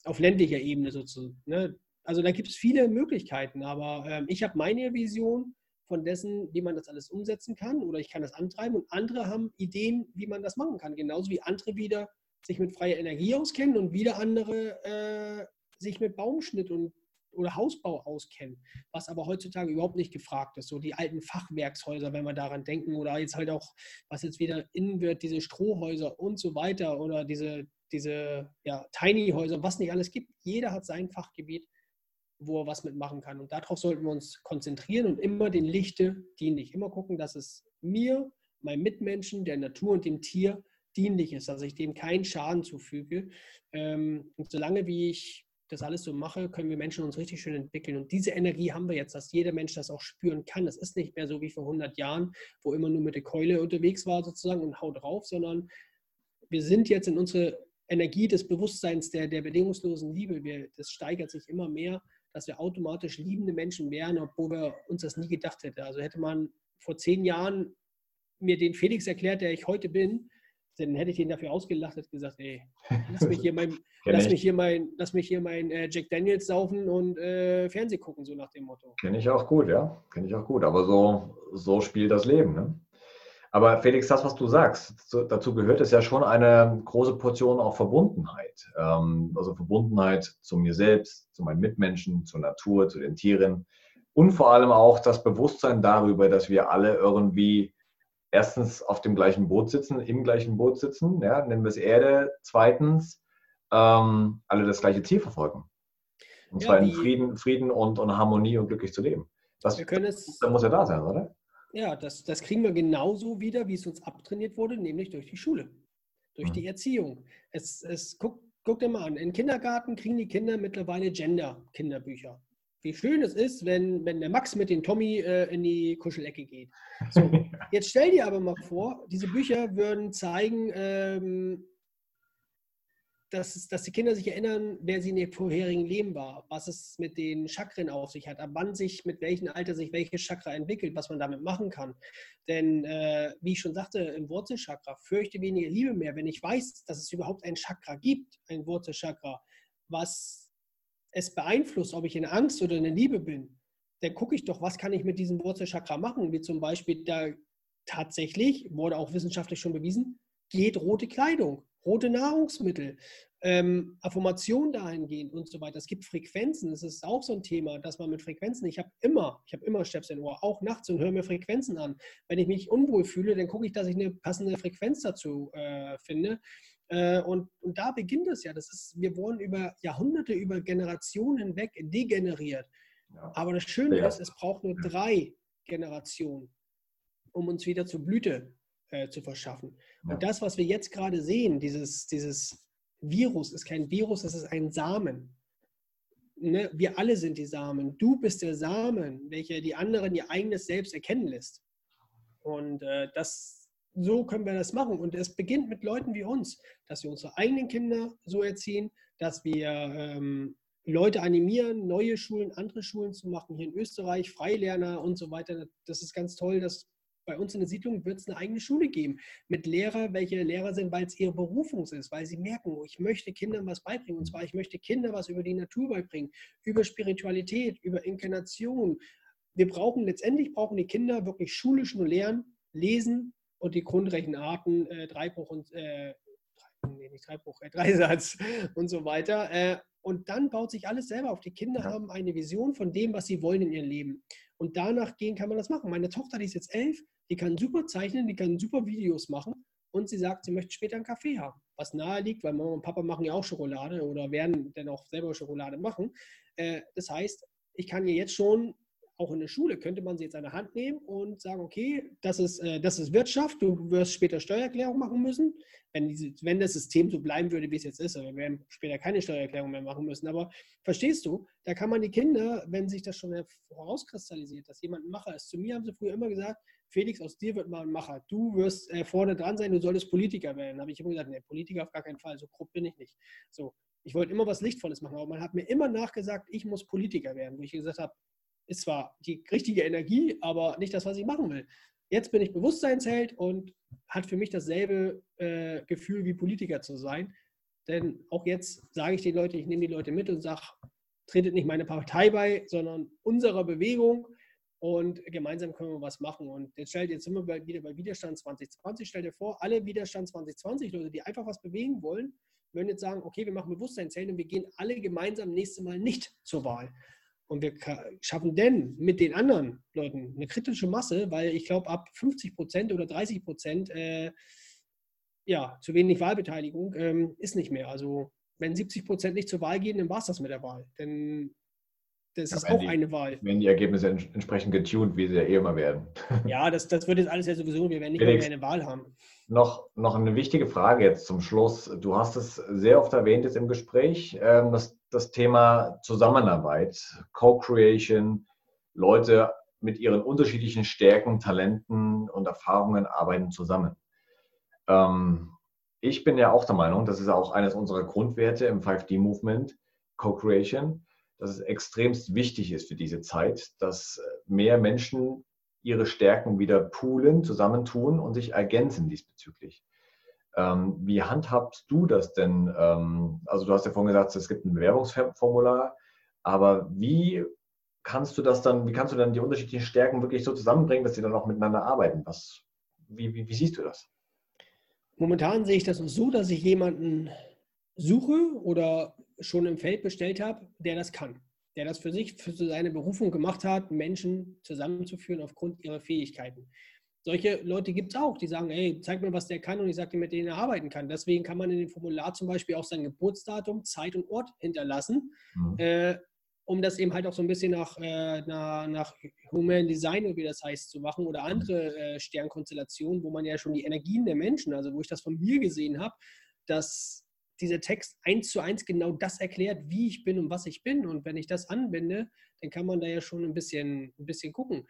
S2: auf ländlicher Ebene sozusagen. Ne? Also da gibt es viele Möglichkeiten, aber ähm, ich habe meine Vision von dessen, wie man das alles umsetzen kann oder ich kann das antreiben und andere haben Ideen, wie man das machen kann. Genauso wie andere wieder sich mit freier Energie auskennen und wieder andere äh, sich mit Baumschnitt und oder Hausbau auskennen, was aber heutzutage überhaupt nicht gefragt ist. So die alten Fachwerkshäuser, wenn wir daran denken, oder jetzt halt auch, was jetzt wieder innen wird, diese Strohhäuser und so weiter oder diese, diese ja, Tiny-Häuser, was nicht alles gibt. Jeder hat sein Fachgebiet wo er was mitmachen kann. Und darauf sollten wir uns konzentrieren und immer den Lichte dienlich. Immer gucken, dass es mir, meinem Mitmenschen, der Natur und dem Tier dienlich ist, dass ich dem keinen Schaden zufüge. Ähm, und solange wie ich das alles so mache, können wir Menschen uns richtig schön entwickeln. Und diese Energie haben wir jetzt, dass jeder Mensch das auch spüren kann. Es ist nicht mehr so wie vor 100 Jahren, wo immer nur mit der Keule unterwegs war sozusagen und haut drauf, sondern wir sind jetzt in unsere Energie des Bewusstseins der, der bedingungslosen Liebe. Wir, das steigert sich immer mehr dass wir automatisch liebende Menschen wären, obwohl wir uns das nie gedacht hätten. Also hätte man vor zehn Jahren mir den Felix erklärt, der ich heute bin, dann hätte ich den dafür ausgelacht und gesagt, ey, lass mich hier mein, lass mich hier mein, lass mich hier mein äh, Jack Daniels saufen und äh, Fernseh gucken, so nach dem Motto.
S1: Kenne ich auch gut, ja. Kenne ich auch gut. Aber so, so spielt das Leben. Ne? Aber Felix, das, was du sagst, zu, dazu gehört es ja schon eine große Portion auch Verbundenheit. Ähm, also Verbundenheit zu mir selbst, zu meinen Mitmenschen, zur Natur, zu den Tieren. Und vor allem auch das Bewusstsein darüber, dass wir alle irgendwie erstens auf dem gleichen Boot sitzen, im gleichen Boot sitzen, ja, nennen wir es Erde. Zweitens, ähm, alle das gleiche Ziel verfolgen. Und ja, zwar in Frieden, Frieden und, und Harmonie und glücklich zu leben. Das, wir können es, das muss ja da sein, oder?
S2: Ja, das, das kriegen wir genauso wieder, wie es uns abtrainiert wurde, nämlich durch die Schule, durch mhm. die Erziehung. Es, es guck, guck dir mal an, im Kindergarten kriegen die Kinder mittlerweile Gender-Kinderbücher wie schön es ist, wenn, wenn der Max mit dem Tommy äh, in die Kuschelecke geht. So, jetzt stell dir aber mal vor, diese Bücher würden zeigen, ähm, dass, dass die Kinder sich erinnern, wer sie in ihrem vorherigen Leben war, was es mit den Chakren auf sich hat, ab wann sich, mit welchem Alter sich welches Chakra entwickelt, was man damit machen kann. Denn, äh, wie ich schon sagte, im Wurzelchakra fürchte weniger Liebe mehr. Wenn ich weiß, dass es überhaupt ein Chakra gibt, ein Wurzelchakra, was es beeinflusst, ob ich in Angst oder in Liebe bin, dann gucke ich doch, was kann ich mit diesem Wurzelchakra machen, wie zum Beispiel da tatsächlich, wurde auch wissenschaftlich schon bewiesen, geht rote Kleidung, rote Nahrungsmittel, ähm, Affirmation dahingehend und so weiter. Es gibt Frequenzen, das ist auch so ein Thema, dass man mit Frequenzen, ich habe immer, ich habe immer Stöpsel im Ohr, auch nachts und höre mir Frequenzen an. Wenn ich mich unwohl fühle, dann gucke ich, dass ich eine passende Frequenz dazu äh, finde. Äh, und, und da beginnt es ja. Das ist, wir wurden über Jahrhunderte, über Generationen hinweg degeneriert. Ja. Aber das Schöne ja. ist, es braucht nur drei Generationen, um uns wieder zur Blüte äh, zu verschaffen. Ja. Und das, was wir jetzt gerade sehen, dieses, dieses Virus, ist kein Virus, es ist ein Samen. Ne? Wir alle sind die Samen. Du bist der Samen, welcher die anderen ihr eigenes Selbst erkennen lässt. Und äh, das, so können wir das machen. Und es beginnt mit Leuten wie uns, dass wir unsere eigenen Kinder so erziehen, dass wir ähm, Leute animieren, neue Schulen, andere Schulen zu machen, hier in Österreich, Freilerner und so weiter. Das ist ganz toll, dass bei uns in der Siedlung wird es eine eigene Schule geben mit Lehrer, welche Lehrer sind, weil es ihre Berufung ist, weil sie merken, oh, ich möchte Kindern was beibringen. Und zwar, ich möchte Kindern was über die Natur beibringen, über Spiritualität, über Inkarnation. Wir brauchen, letztendlich brauchen die Kinder wirklich schulisch nur lernen, lesen, und die Grundrechenarten, äh, Dreibruch und äh, nee, nicht Dreibruch, äh, Dreisatz und so weiter. Äh, und dann baut sich alles selber auf. Die Kinder ja. haben eine Vision von dem, was sie wollen in ihrem Leben. Und danach gehen kann man das machen. Meine Tochter, die ist jetzt elf, die kann super zeichnen, die kann super Videos machen und sie sagt, sie möchte später einen Kaffee haben. Was nahe liegt, weil Mama und Papa machen ja auch Schokolade oder werden dann auch selber Schokolade machen. Äh, das heißt, ich kann ihr jetzt schon auch in der Schule könnte man sie jetzt an der Hand nehmen und sagen, okay, das ist, äh, das ist Wirtschaft, du wirst später Steuererklärung machen müssen. Wenn, diese, wenn das System so bleiben würde, wie es jetzt ist, wir werden später keine Steuererklärung mehr machen müssen. Aber verstehst du, da kann man die Kinder, wenn sich das schon herauskristallisiert, dass jemand ein Macher ist. Zu mir haben sie früher immer gesagt, Felix, aus dir wird mal ein Macher. Du wirst äh, vorne dran sein, du solltest Politiker werden. Da habe ich immer gesagt, nee, Politiker auf gar keinen Fall, so grob bin ich nicht. So, ich wollte immer was Lichtvolles machen, aber man hat mir immer nachgesagt, ich muss Politiker werden, wo ich gesagt habe, ist zwar die richtige Energie, aber nicht das, was ich machen will. Jetzt bin ich Bewusstseinsheld und hat für mich dasselbe äh, Gefühl wie Politiker zu sein. Denn auch jetzt sage ich den Leuten, ich nehme die Leute mit und sage, tretet nicht meine Partei bei, sondern unserer Bewegung und gemeinsam können wir was machen. Und jetzt stellt jetzt wir wieder bei Widerstand 2020. Stell dir vor, alle Widerstand 2020 Leute, die einfach was bewegen wollen, würden jetzt sagen, okay, wir machen Bewusstseinsheld und wir gehen alle gemeinsam nächstes Mal nicht zur Wahl. Und wir schaffen denn mit den anderen Leuten eine kritische Masse, weil ich glaube, ab 50 Prozent oder 30 Prozent äh, ja, zu wenig Wahlbeteiligung ähm, ist nicht mehr. Also wenn 70 Prozent nicht zur Wahl gehen, dann war es das mit der Wahl. Denn das ja, ist auch
S1: die,
S2: eine Wahl.
S1: Wenn die Ergebnisse entsprechend getuned, wie sie ja eh immer werden.
S2: Ja, das, das wird jetzt alles ja sowieso, wir werden nicht Felix, mehr eine Wahl haben.
S1: Noch, noch eine wichtige Frage jetzt zum Schluss. Du hast es sehr oft erwähnt jetzt im Gespräch, ähm, das, das Thema Zusammenarbeit, Co-Creation, Leute mit ihren unterschiedlichen Stärken, Talenten und Erfahrungen arbeiten zusammen. Ähm, ich bin ja auch der Meinung, das ist auch eines unserer Grundwerte im 5D-Movement, Co-Creation dass es extremst wichtig ist für diese Zeit, dass mehr Menschen ihre Stärken wieder poolen, zusammentun und sich ergänzen diesbezüglich. Ähm, wie handhabst du das denn? Ähm, also du hast ja vorhin gesagt, es gibt ein Bewerbungsformular, aber wie kannst du das dann, wie kannst du dann die unterschiedlichen Stärken wirklich so zusammenbringen, dass sie dann auch miteinander arbeiten? Was, wie, wie, wie siehst du das?
S2: Momentan sehe ich das so, dass ich jemanden suche oder schon im Feld bestellt habe, der das kann, der das für sich, für seine Berufung gemacht hat, Menschen zusammenzuführen aufgrund ihrer Fähigkeiten. Solche Leute gibt es auch, die sagen, hey, zeig mir, was der kann und ich sage dir, mit denen er arbeiten kann. Deswegen kann man in dem Formular zum Beispiel auch sein Geburtsdatum, Zeit und Ort hinterlassen. Mhm. Äh, um das eben halt auch so ein bisschen nach, äh, nach, nach Human Design, wie das heißt, zu machen oder andere äh, Sternkonstellationen, wo man ja schon die Energien der Menschen, also wo ich das von mir gesehen habe, dass dieser Text eins zu eins genau das erklärt, wie ich bin und was ich bin. Und wenn ich das anwende, dann kann man da ja schon ein bisschen, ein bisschen gucken.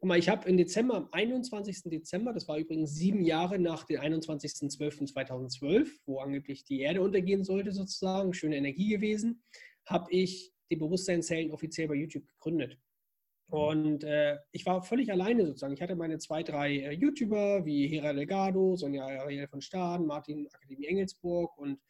S2: Guck mal, ich habe im Dezember, am 21. Dezember, das war übrigens sieben Jahre nach dem 21.12.2012, wo angeblich die Erde untergehen sollte, sozusagen, schöne Energie gewesen, habe ich die Bewusstseinszellen offiziell bei YouTube gegründet. Und äh, ich war völlig alleine sozusagen. Ich hatte meine zwei, drei äh, YouTuber wie Hera Delgado, Sonja Ariel von Staden, Martin Akademie Engelsburg und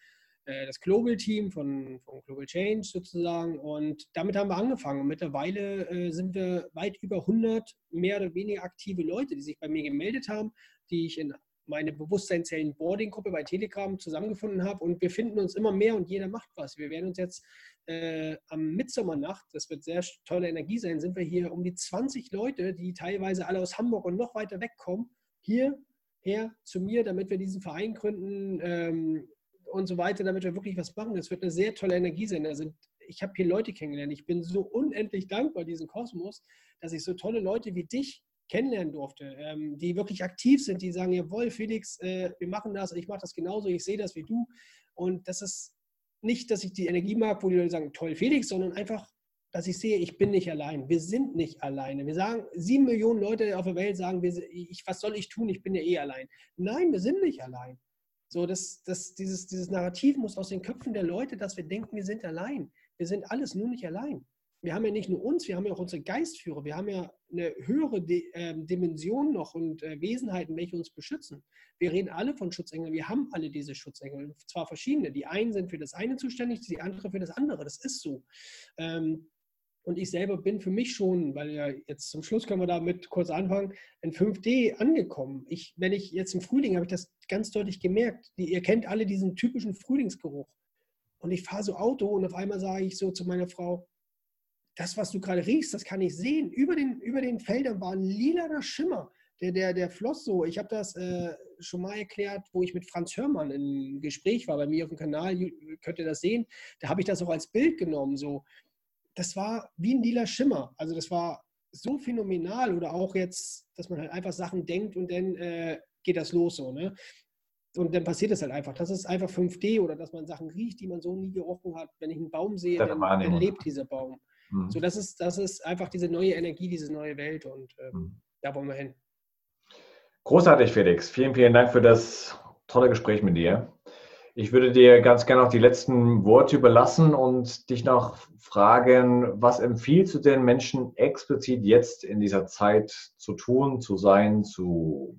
S2: äh, das Global Team von, von Global Change sozusagen. Und damit haben wir angefangen. Und mittlerweile äh, sind wir weit über 100 mehr oder weniger aktive Leute, die sich bei mir gemeldet haben, die ich in meine Bewusstseinszellen-Boarding-Gruppe bei Telegram zusammengefunden habe. Und wir finden uns immer mehr und jeder macht was. Wir werden uns jetzt äh, am Mitsommernacht, das wird sehr tolle Energie sein, sind wir hier um die 20 Leute, die teilweise alle aus Hamburg und noch weiter wegkommen, hierher zu mir, damit wir diesen Verein gründen ähm, und so weiter, damit wir wirklich was machen. Das wird eine sehr tolle Energie sein. Also ich habe hier Leute kennengelernt. Ich bin so unendlich dankbar diesem Kosmos, dass ich so tolle Leute wie dich kennenlernen durfte, ähm, die wirklich aktiv sind, die sagen, jawohl, Felix, äh, wir machen das, ich mache das genauso, ich sehe das wie du. Und das ist nicht, dass ich die Energie mag, wo die Leute sagen, toll, Felix, sondern einfach, dass ich sehe, ich bin nicht allein. Wir sind nicht alleine. Wir sagen, sieben Millionen Leute auf der Welt sagen, wir, ich, was soll ich tun? Ich bin ja eh allein. Nein, wir sind nicht allein. So, das, das, dieses, dieses Narrativ muss aus den Köpfen der Leute, dass wir denken, wir sind allein. Wir sind alles nur nicht allein wir haben ja nicht nur uns, wir haben ja auch unsere Geistführer, wir haben ja eine höhere De äh, Dimension noch und äh, Wesenheiten, welche uns beschützen. Wir reden alle von Schutzengeln, wir haben alle diese Schutzengel, zwar verschiedene. Die einen sind für das eine zuständig, die andere für das andere, das ist so. Ähm, und ich selber bin für mich schon, weil ja jetzt zum Schluss können wir damit kurz anfangen, in 5D angekommen. Ich, wenn ich jetzt im Frühling habe ich das ganz deutlich gemerkt. Die, ihr kennt alle diesen typischen Frühlingsgeruch. Und ich fahre so Auto und auf einmal sage ich so zu meiner Frau, das, was du gerade riechst, das kann ich sehen. Über den, über den Feldern war ein lilaner Schimmer. Der, der, der floss so. Ich habe das äh, schon mal erklärt, wo ich mit Franz Hörmann im Gespräch war, bei mir auf dem Kanal, könnt ihr das sehen. Da habe ich das auch als Bild genommen. So. Das war wie ein lila Schimmer. Also das war so phänomenal. Oder auch jetzt, dass man halt einfach Sachen denkt und dann äh, geht das los so. Ne? Und dann passiert es halt einfach. Das ist einfach 5D oder dass man Sachen riecht, die man so nie gerochen hat. Wenn ich einen Baum sehe, dann, dann lebt dieser Baum. Mhm. So, das ist, das ist einfach diese neue Energie, diese neue Welt und äh, mhm. da wollen wir hin.
S1: Großartig, Felix. Vielen, vielen Dank für das tolle Gespräch mit dir. Ich würde dir ganz gerne noch die letzten Worte überlassen und dich noch fragen, was empfiehlst du den Menschen explizit jetzt in dieser Zeit zu tun, zu sein, zu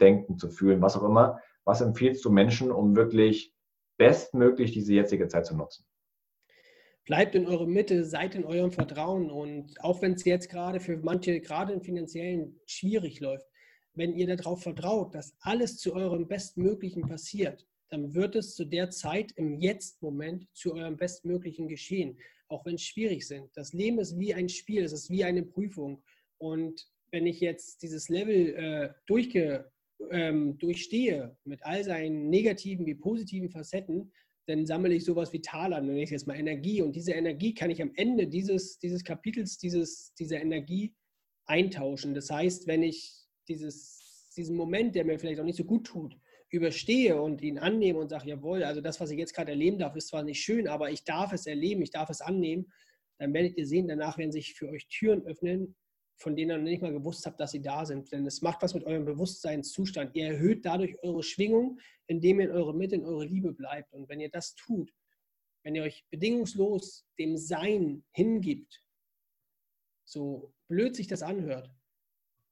S1: denken, zu fühlen, was auch immer? Was empfiehlst du Menschen, um wirklich bestmöglich diese jetzige Zeit zu nutzen?
S2: bleibt in eurer Mitte, seid in eurem Vertrauen und auch wenn es jetzt gerade für manche, gerade im finanziellen, schwierig läuft, wenn ihr darauf vertraut, dass alles zu eurem Bestmöglichen passiert, dann wird es zu der Zeit im Jetzt-Moment zu eurem Bestmöglichen geschehen, auch wenn es schwierig sind. Das Leben ist wie ein Spiel, es ist wie eine Prüfung. Und wenn ich jetzt dieses Level äh, durchge, ähm, durchstehe mit all seinen negativen wie positiven Facetten, dann sammle ich sowas wie Taler, nenne ich jetzt mal Energie. Und diese Energie kann ich am Ende dieses, dieses Kapitels, dieses, dieser Energie eintauschen. Das heißt, wenn ich dieses, diesen Moment, der mir vielleicht auch nicht so gut tut, überstehe und ihn annehme und sage, jawohl, also das, was ich jetzt gerade erleben darf, ist zwar nicht schön, aber ich darf es erleben, ich darf es annehmen, dann werdet ihr sehen, danach werden sich für euch Türen öffnen, von denen ihr noch nicht mal gewusst habt, dass sie da sind. Denn es macht was mit eurem Bewusstseinszustand. Ihr erhöht dadurch eure Schwingung, indem ihr in eure Mitte, in eure Liebe bleibt. Und wenn ihr das tut, wenn ihr euch bedingungslos dem Sein hingibt, so blöd sich das anhört,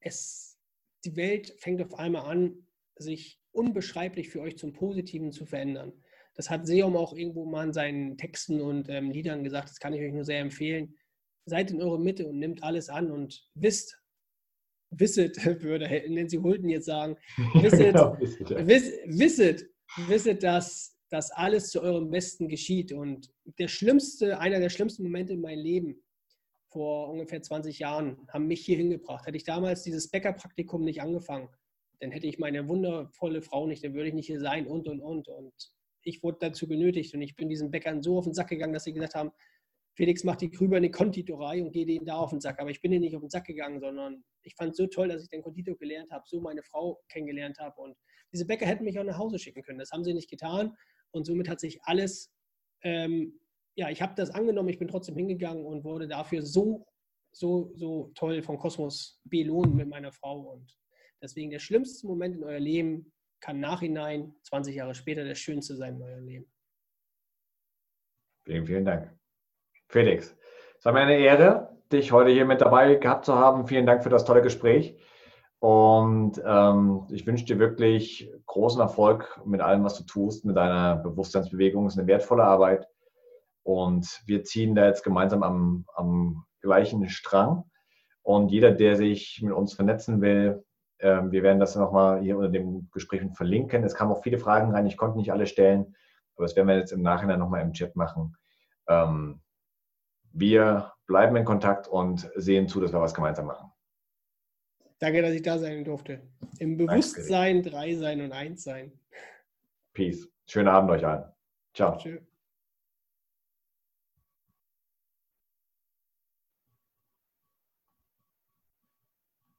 S2: es, die Welt fängt auf einmal an, sich unbeschreiblich für euch zum Positiven zu verändern. Das hat Seom auch irgendwo mal in seinen Texten und ähm, Liedern gesagt, das kann ich euch nur sehr empfehlen. Seid in eurer Mitte und nimmt alles an und wisst, wisset, würde Nancy Hulten jetzt sagen, wisset, wisset, ja. wiss, wisset, wisset, dass, dass alles zu eurem Besten geschieht. Und der schlimmste, einer der schlimmsten Momente in meinem Leben vor ungefähr 20 Jahren haben mich hier hingebracht. Hätte ich damals dieses Bäckerpraktikum nicht angefangen, dann hätte ich meine wundervolle Frau nicht, dann würde ich nicht hier sein und und und. Und ich wurde dazu genötigt und ich bin diesen Bäckern so auf den Sack gegangen, dass sie gesagt haben, Felix macht die Krüber eine Konditorei und gehe denen da auf den Sack. Aber ich bin denen nicht auf den Sack gegangen, sondern ich fand es so toll, dass ich den Konditor gelernt habe, so meine Frau kennengelernt habe. Und diese Bäcker hätten mich auch nach Hause schicken können. Das haben sie nicht getan. Und somit hat sich alles, ähm, ja, ich habe das angenommen, ich bin trotzdem hingegangen und wurde dafür so, so, so toll von Kosmos belohnt mit meiner Frau. Und deswegen der schlimmste Moment in eurem Leben kann nachhinein, 20 Jahre später, der schönste sein in eurem Leben.
S1: Vielen, vielen Dank. Felix, es war mir eine Ehre, dich heute hier mit dabei gehabt zu haben. Vielen Dank für das tolle Gespräch. Und ähm, ich wünsche dir wirklich großen Erfolg mit allem, was du tust, mit deiner Bewusstseinsbewegung. Es ist eine wertvolle Arbeit. Und wir ziehen da jetzt gemeinsam am, am gleichen Strang. Und jeder, der sich mit uns vernetzen will, wir werden das nochmal hier unter dem Gespräch verlinken. Es kamen auch viele Fragen rein. Ich konnte nicht alle stellen, aber das werden wir jetzt im Nachhinein nochmal im Chat machen. Ähm, wir bleiben in Kontakt und sehen zu, dass wir was gemeinsam machen.
S2: Danke, dass ich da sein durfte. Im Bewusstsein, drei sein und eins sein.
S1: Peace. Schönen Abend euch allen. Ciao. Tschüss.